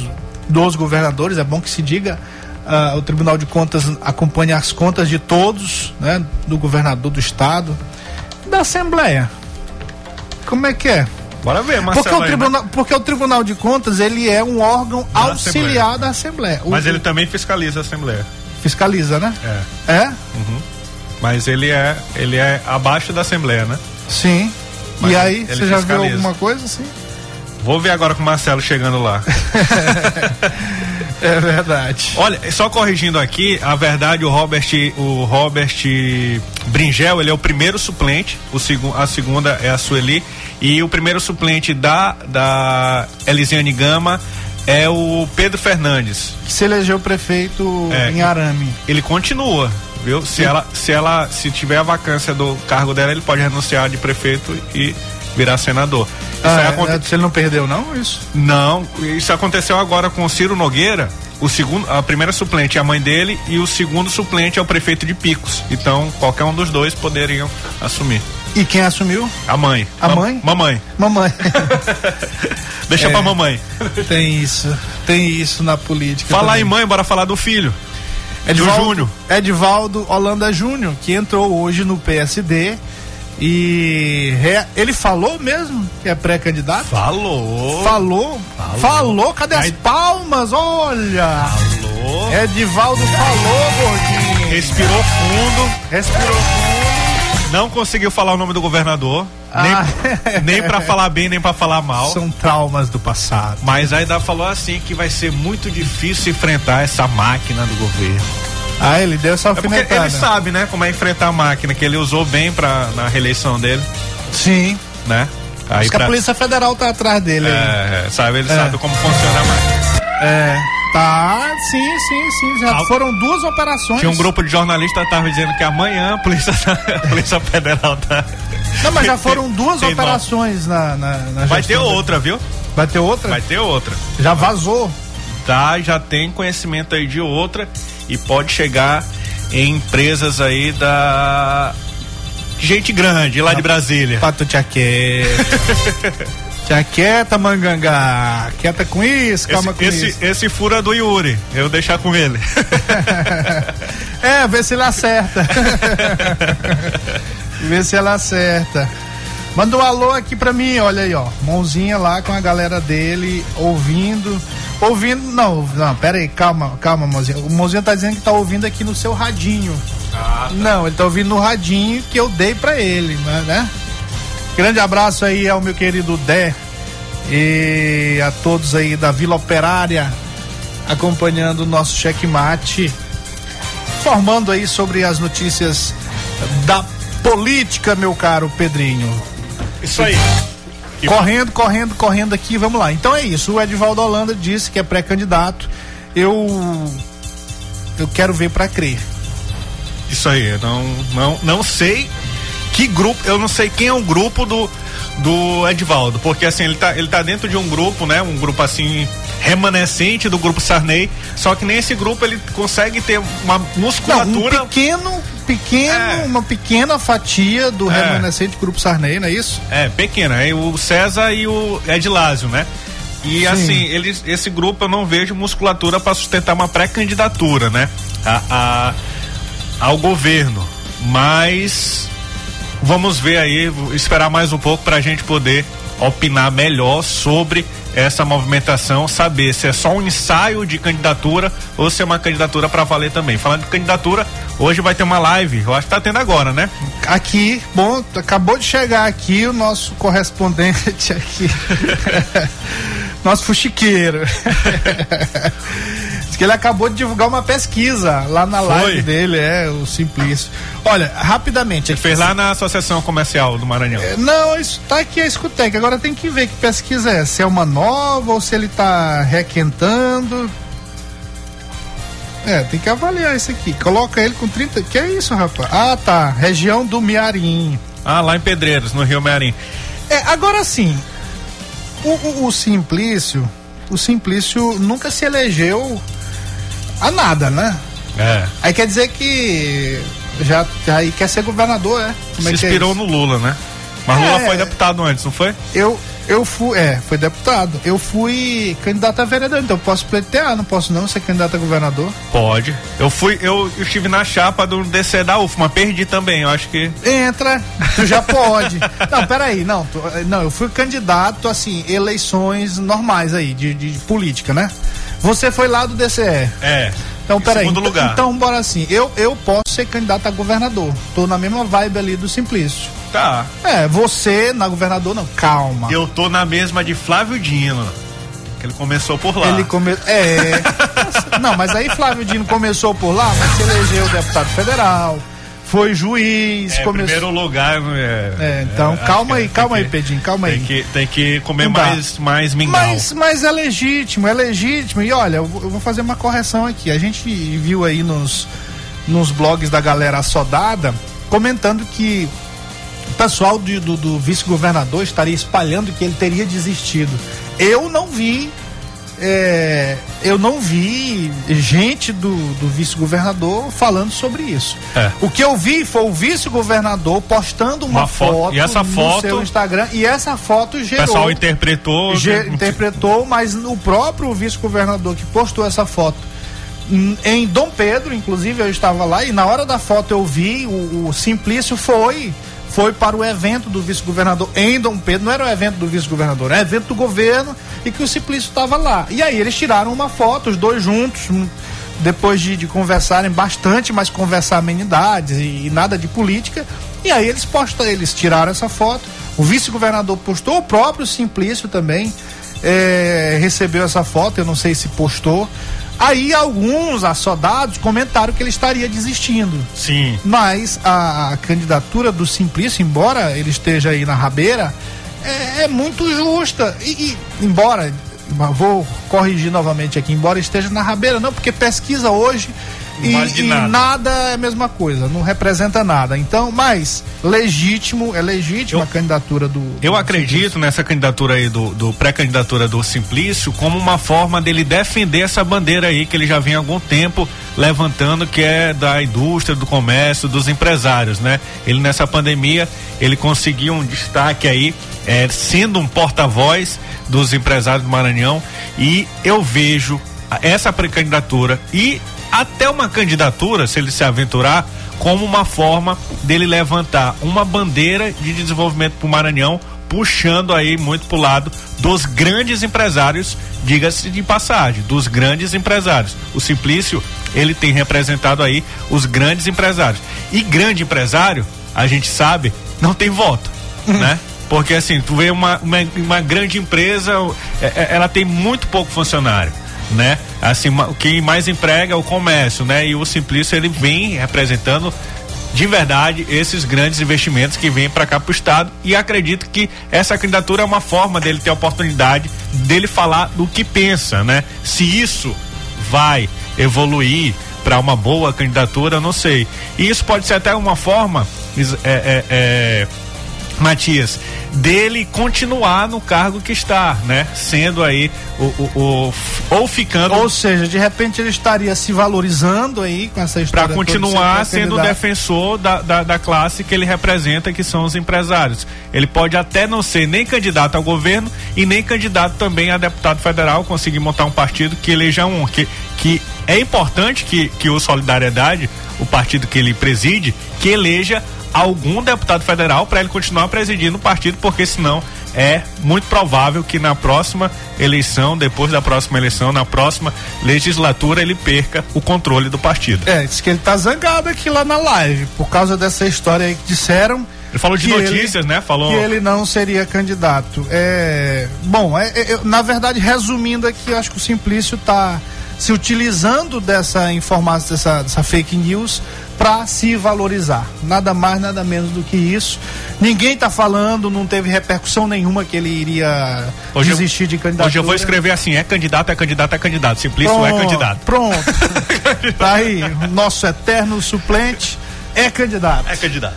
dos governadores, é bom que se diga, uh, o Tribunal de Contas acompanha as contas de todos, né, do governador do estado, da Assembleia. Como é que é? Bora ver, Marcelo porque o, tribunal, porque o Tribunal de Contas ele é um órgão da auxiliar Assembleia. da Assembleia. Mas o, ele também fiscaliza a Assembleia. Fiscaliza, né? É. É? Uhum. Mas ele é, ele é abaixo da Assembleia, né? Sim. Mas e aí, você já viu alguma coisa assim? Vou ver agora com o Marcelo chegando lá. (laughs) é verdade. Olha, só corrigindo aqui, a verdade, o Robert, o Robert Bringel, ele é o primeiro suplente, o segu, a segunda é a Sueli, e o primeiro suplente da, da Elisiane Gama é o Pedro Fernandes. Que se elegeu prefeito é, em Arame. Ele continua, viu? Se ela, se ela, se tiver a vacância do cargo dela, ele pode renunciar de prefeito e virar senador. Ah, é, aconte... Ele não perdeu, não? Isso? Não, isso aconteceu agora com o Ciro Nogueira. O segundo, a primeira suplente é a mãe dele e o segundo suplente é o prefeito de Picos. Então, qualquer um dos dois poderiam assumir. E quem assumiu? A mãe. A Ma mãe? Mamãe. Mamãe. (laughs) Deixa é, pra mamãe. Tem isso. Tem isso na política. Falar também. em mãe, bora falar do filho. Edivaldo, Júnior. Edivaldo Holanda Júnior, que entrou hoje no PSD e ele falou mesmo que é pré-candidato? Falou. Falou. Falou. Falou. Cadê as palmas? Olha. Falou. Edivaldo falou, gordinho. Respirou fundo. Respirou fundo. Não conseguiu falar o nome do governador. Ah. (laughs) Nem, nem para falar bem, nem para falar mal. São traumas do passado. Mas ainda falou assim que vai ser muito difícil enfrentar essa máquina do governo. Ah, ele deu essa É porque alfinetada. ele sabe, né, como é enfrentar a máquina, que ele usou bem pra, na reeleição dele, Sim. né? Aí Acho que a pra- Polícia Federal tá atrás dele. aí. é, sabe, ele É. sabe como funciona a máquina. É. Tá, sim, sim, sim. Já Ah, foram duas operações. Tinha um grupo de jornalistas que tava dizendo que amanhã a Polícia, (laughs) a Polícia Federal tá. Não, mas já foram duas Tem operações na, na, na Vai ter outra, viu? Vai ter outra? Vai ter outra. Já vazou. Tá, já tem conhecimento aí de outra e pode chegar em empresas aí da gente grande lá de Brasília. Pato quieta. (laughs) tia quieta, mangangá. Quieta com isso, calma com Esse, isso. esse, esse furo é do Yuri, eu vou deixar com ele. (laughs) É, vê se ele acerta. (laughs) vê se ela acerta. Manda um alô aqui pra mim, olha aí, ó. Mãozinha lá com a galera dele, ouvindo. Ouvindo. Não, não, pera aí, calma, calma, mãozinha. O mãozinha tá dizendo que tá ouvindo aqui no seu radinho. Não, ele tá ouvindo no radinho que eu dei pra ele, né, né? Grande abraço aí ao meu querido Dé e a todos aí da Vila Operária acompanhando o nosso checkmate, formando aí sobre as notícias da política, meu caro Pedrinho. Isso aí. E- Correndo, correndo, correndo aqui, vamos lá. Então é isso. O Edvaldo Holanda disse que é pré-candidato. Eu eu quero ver pra crer. Isso aí, não, não, não sei que grupo, eu não sei quem é o grupo do, do Edvaldo, porque assim, ele tá, ele tá dentro de um grupo, né? Um grupo assim, remanescente do grupo Sarney, só que nesse grupo ele consegue ter uma Não, um musculatura. pequeno, pequeno, É. uma pequena fatia do É. remanescente grupo Sarney, não é isso? É, pequena, aí o César e o Edilásio, né? E Sim. assim, eles, esse grupo eu não vejo musculatura para sustentar uma pré-candidatura, né? A, a- ao governo. Mas vamos ver aí, esperar mais um pouco para a gente poder opinar melhor sobre essa movimentação, saber se é só um ensaio de candidatura ou se é uma candidatura para valer também. Falando de candidatura, hoje vai ter uma live, eu acho que tá tendo agora, né? Aqui, bom, acabou de chegar aqui o nosso correspondente aqui. (laughs) (laughs) nosso fuxiqueiro. (laughs) Que ele acabou de divulgar uma pesquisa lá na Foi? live dele, é, o Simplício. Olha, rapidamente. Ele fez lá na Associação Comercial do Maranhão. Não, isso tá aqui a Escutec. Agora tem que ver que pesquisa é. Se é uma nova ou se ele tá requentando. É, tem que avaliar isso aqui. Coloca ele com 30. Que é isso, rapaz? Ah, tá. Região do Miarim. Ah, lá em Pedreiros, no Rio Mearim. É, agora sim. O, o, o Simplício. O Simplício nunca se elegeu a nada, né? É. Aí quer dizer que. Já, já aí quer ser governador, é? Como Se é é inspirou isso? no Lula, né? Mas É. Lula foi deputado antes, não foi? Eu, eu fui, é, foi deputado. Eu fui candidato a vereador, então eu posso pleitear, não posso não ser candidato a governador. Pode. Eu fui, eu, eu estive na chapa do DC da UF, mas perdi também. Eu acho que. Entra, tu já pode. (laughs) não, peraí, não, tu- não, eu fui candidato, assim, eleições normais aí, de, de, de política, né? Você foi lá do DCE. É. Então, peraí. segundo então- lugar. Então, bora assim, eu, eu posso ser candidato a governador. Tô na mesma vibe ali do Simplício. Tá. É, você na governador, não, calma. Eu tô na mesma de Flávio Dino. Que ele começou por lá. Ele come... É. (laughs) não, mas aí Flávio Dino começou por lá, mas se elegeu deputado federal, foi juiz, É, começou. primeiro lugar. É, É, então, acho calma aí, calma que- aí, Pedinho, calma aí. Tem que, tem que comer Não dá. mais, mais mingau. Mas, mas é legítimo, é legítimo. E olha, eu vou eu vou fazer uma correção aqui. A gente viu aí nos, nos blogs da galera assodada comentando que o pessoal de- do, do vice-governador estaria espalhando que ele teria desistido. Eu não vi. É, eu não vi gente do, do vice-governador falando sobre isso. É. O que eu vi foi o vice-governador postando uma, Uma foto, foto, e essa no foto- seu Instagram e essa foto o gerou pessoal interpretou. Interpretou, mas o próprio vice-governador que postou essa foto hum, em Dom Pedro, inclusive eu estava lá e na hora da foto eu vi o, o Simplício foi foi para o evento do vice-governador em Dom Pedro, não era o evento do vice-governador, era o evento do governo e que o Simplício estava lá. E aí eles tiraram uma foto, os dois juntos, hum, depois de, de conversarem bastante, mas conversar amenidades e, e nada de política. E aí eles postam, eles tiraram essa foto, o vice-governador postou, o próprio Simplício também é, recebeu essa foto, eu não sei se postou. Aí alguns assodados comentaram que ele estaria desistindo. Sim. Mas a, a candidatura do Simplício, embora ele esteja aí na rabeira, é, é muito justa. E, e, embora, vou corrigir novamente aqui, embora esteja na rabeira, não, porque pesquisa hoje e, vale e nada. nada. é a mesma coisa, não representa nada. Então, mas legítimo, é legítima Eu- a candidatura do. Eu do acredito nessa candidatura aí do, do pré-candidatura do Simplício como uma forma dele defender essa bandeira aí que ele já vem há algum tempo levantando que é da indústria, do comércio, dos empresários, né? Ele nessa pandemia ele conseguiu um destaque aí, é, sendo um porta-voz dos empresários do Maranhão e eu vejo essa pré-candidatura e até uma candidatura, se ele se aventurar, como uma forma dele levantar uma bandeira de desenvolvimento para o Maranhão, puxando aí muito para o lado dos grandes empresários, diga-se de passagem, dos grandes empresários. O Simplício, ele tem representado aí os grandes empresários. E grande empresário, a gente sabe, não tem voto, né? Porque assim, tu vê uma, uma, uma grande empresa, é, é, ela tem muito pouco funcionário né? Assim, quem mais emprega é o comércio, né? E o Simplício ele vem representando de verdade esses grandes investimentos que vêm para cá para o estado e acredito que essa candidatura é uma forma dele ter a oportunidade dele falar do que pensa, né? Se isso vai evoluir para uma boa candidatura, não sei. E isso pode ser até uma forma é, é, é, Matias, dele continuar no cargo que está, né? Sendo aí o, o, o- ou ficando Ou seja, de repente ele estaria se valorizando aí com essa para história. ser continuar sendo defensor da, da, da classe que ele representa, que são os empresários. Ele pode até não ser nem candidato ao governo e nem candidato também a deputado federal, conseguir montar um partido que eleja um. Que, que é importante que, que o Solidariedade, o partido que ele preside, que eleja algum deputado federal para ele continuar presidindo o partido, porque senão é muito provável que na próxima eleição, depois da próxima eleição, na próxima legislatura, ele perca o controle do partido. É, diz que ele tá zangado aqui lá na live, por causa dessa história aí que disseram. Ele falou de notícias, né? Falou. Que ele não seria candidato. É. Bom, é, é, na verdade, resumindo aqui, acho que o Simplício tá se utilizando dessa informação, dessa, dessa fake news para se valorizar. Nada mais, nada menos do que isso. Ninguém tá falando, não teve repercussão nenhuma que ele iria Hoje eu- desistir de candidatura. Hoje eu vou escrever assim: é candidato, é candidato, é candidato. Simplício é candidato. Pronto. (laughs) tá aí, nosso eterno suplente é candidato. É candidato.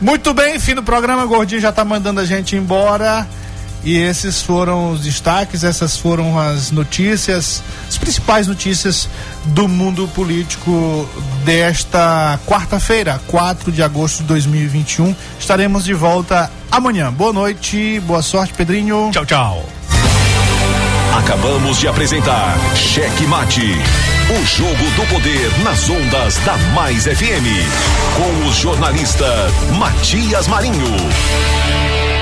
Muito bem, fim do programa, Gordinho já tá mandando a gente embora. E esses foram os destaques, essas foram as notícias, as principais notícias do mundo político desta quarta-feira, 4 de agosto de 2021. Estaremos de volta amanhã. Boa noite, boa sorte, Pedrinho. Tchau, tchau. Acabamos de apresentar Cheque Mate. O jogo do poder nas ondas da Mais FM. Com o jornalista Matias Marinho.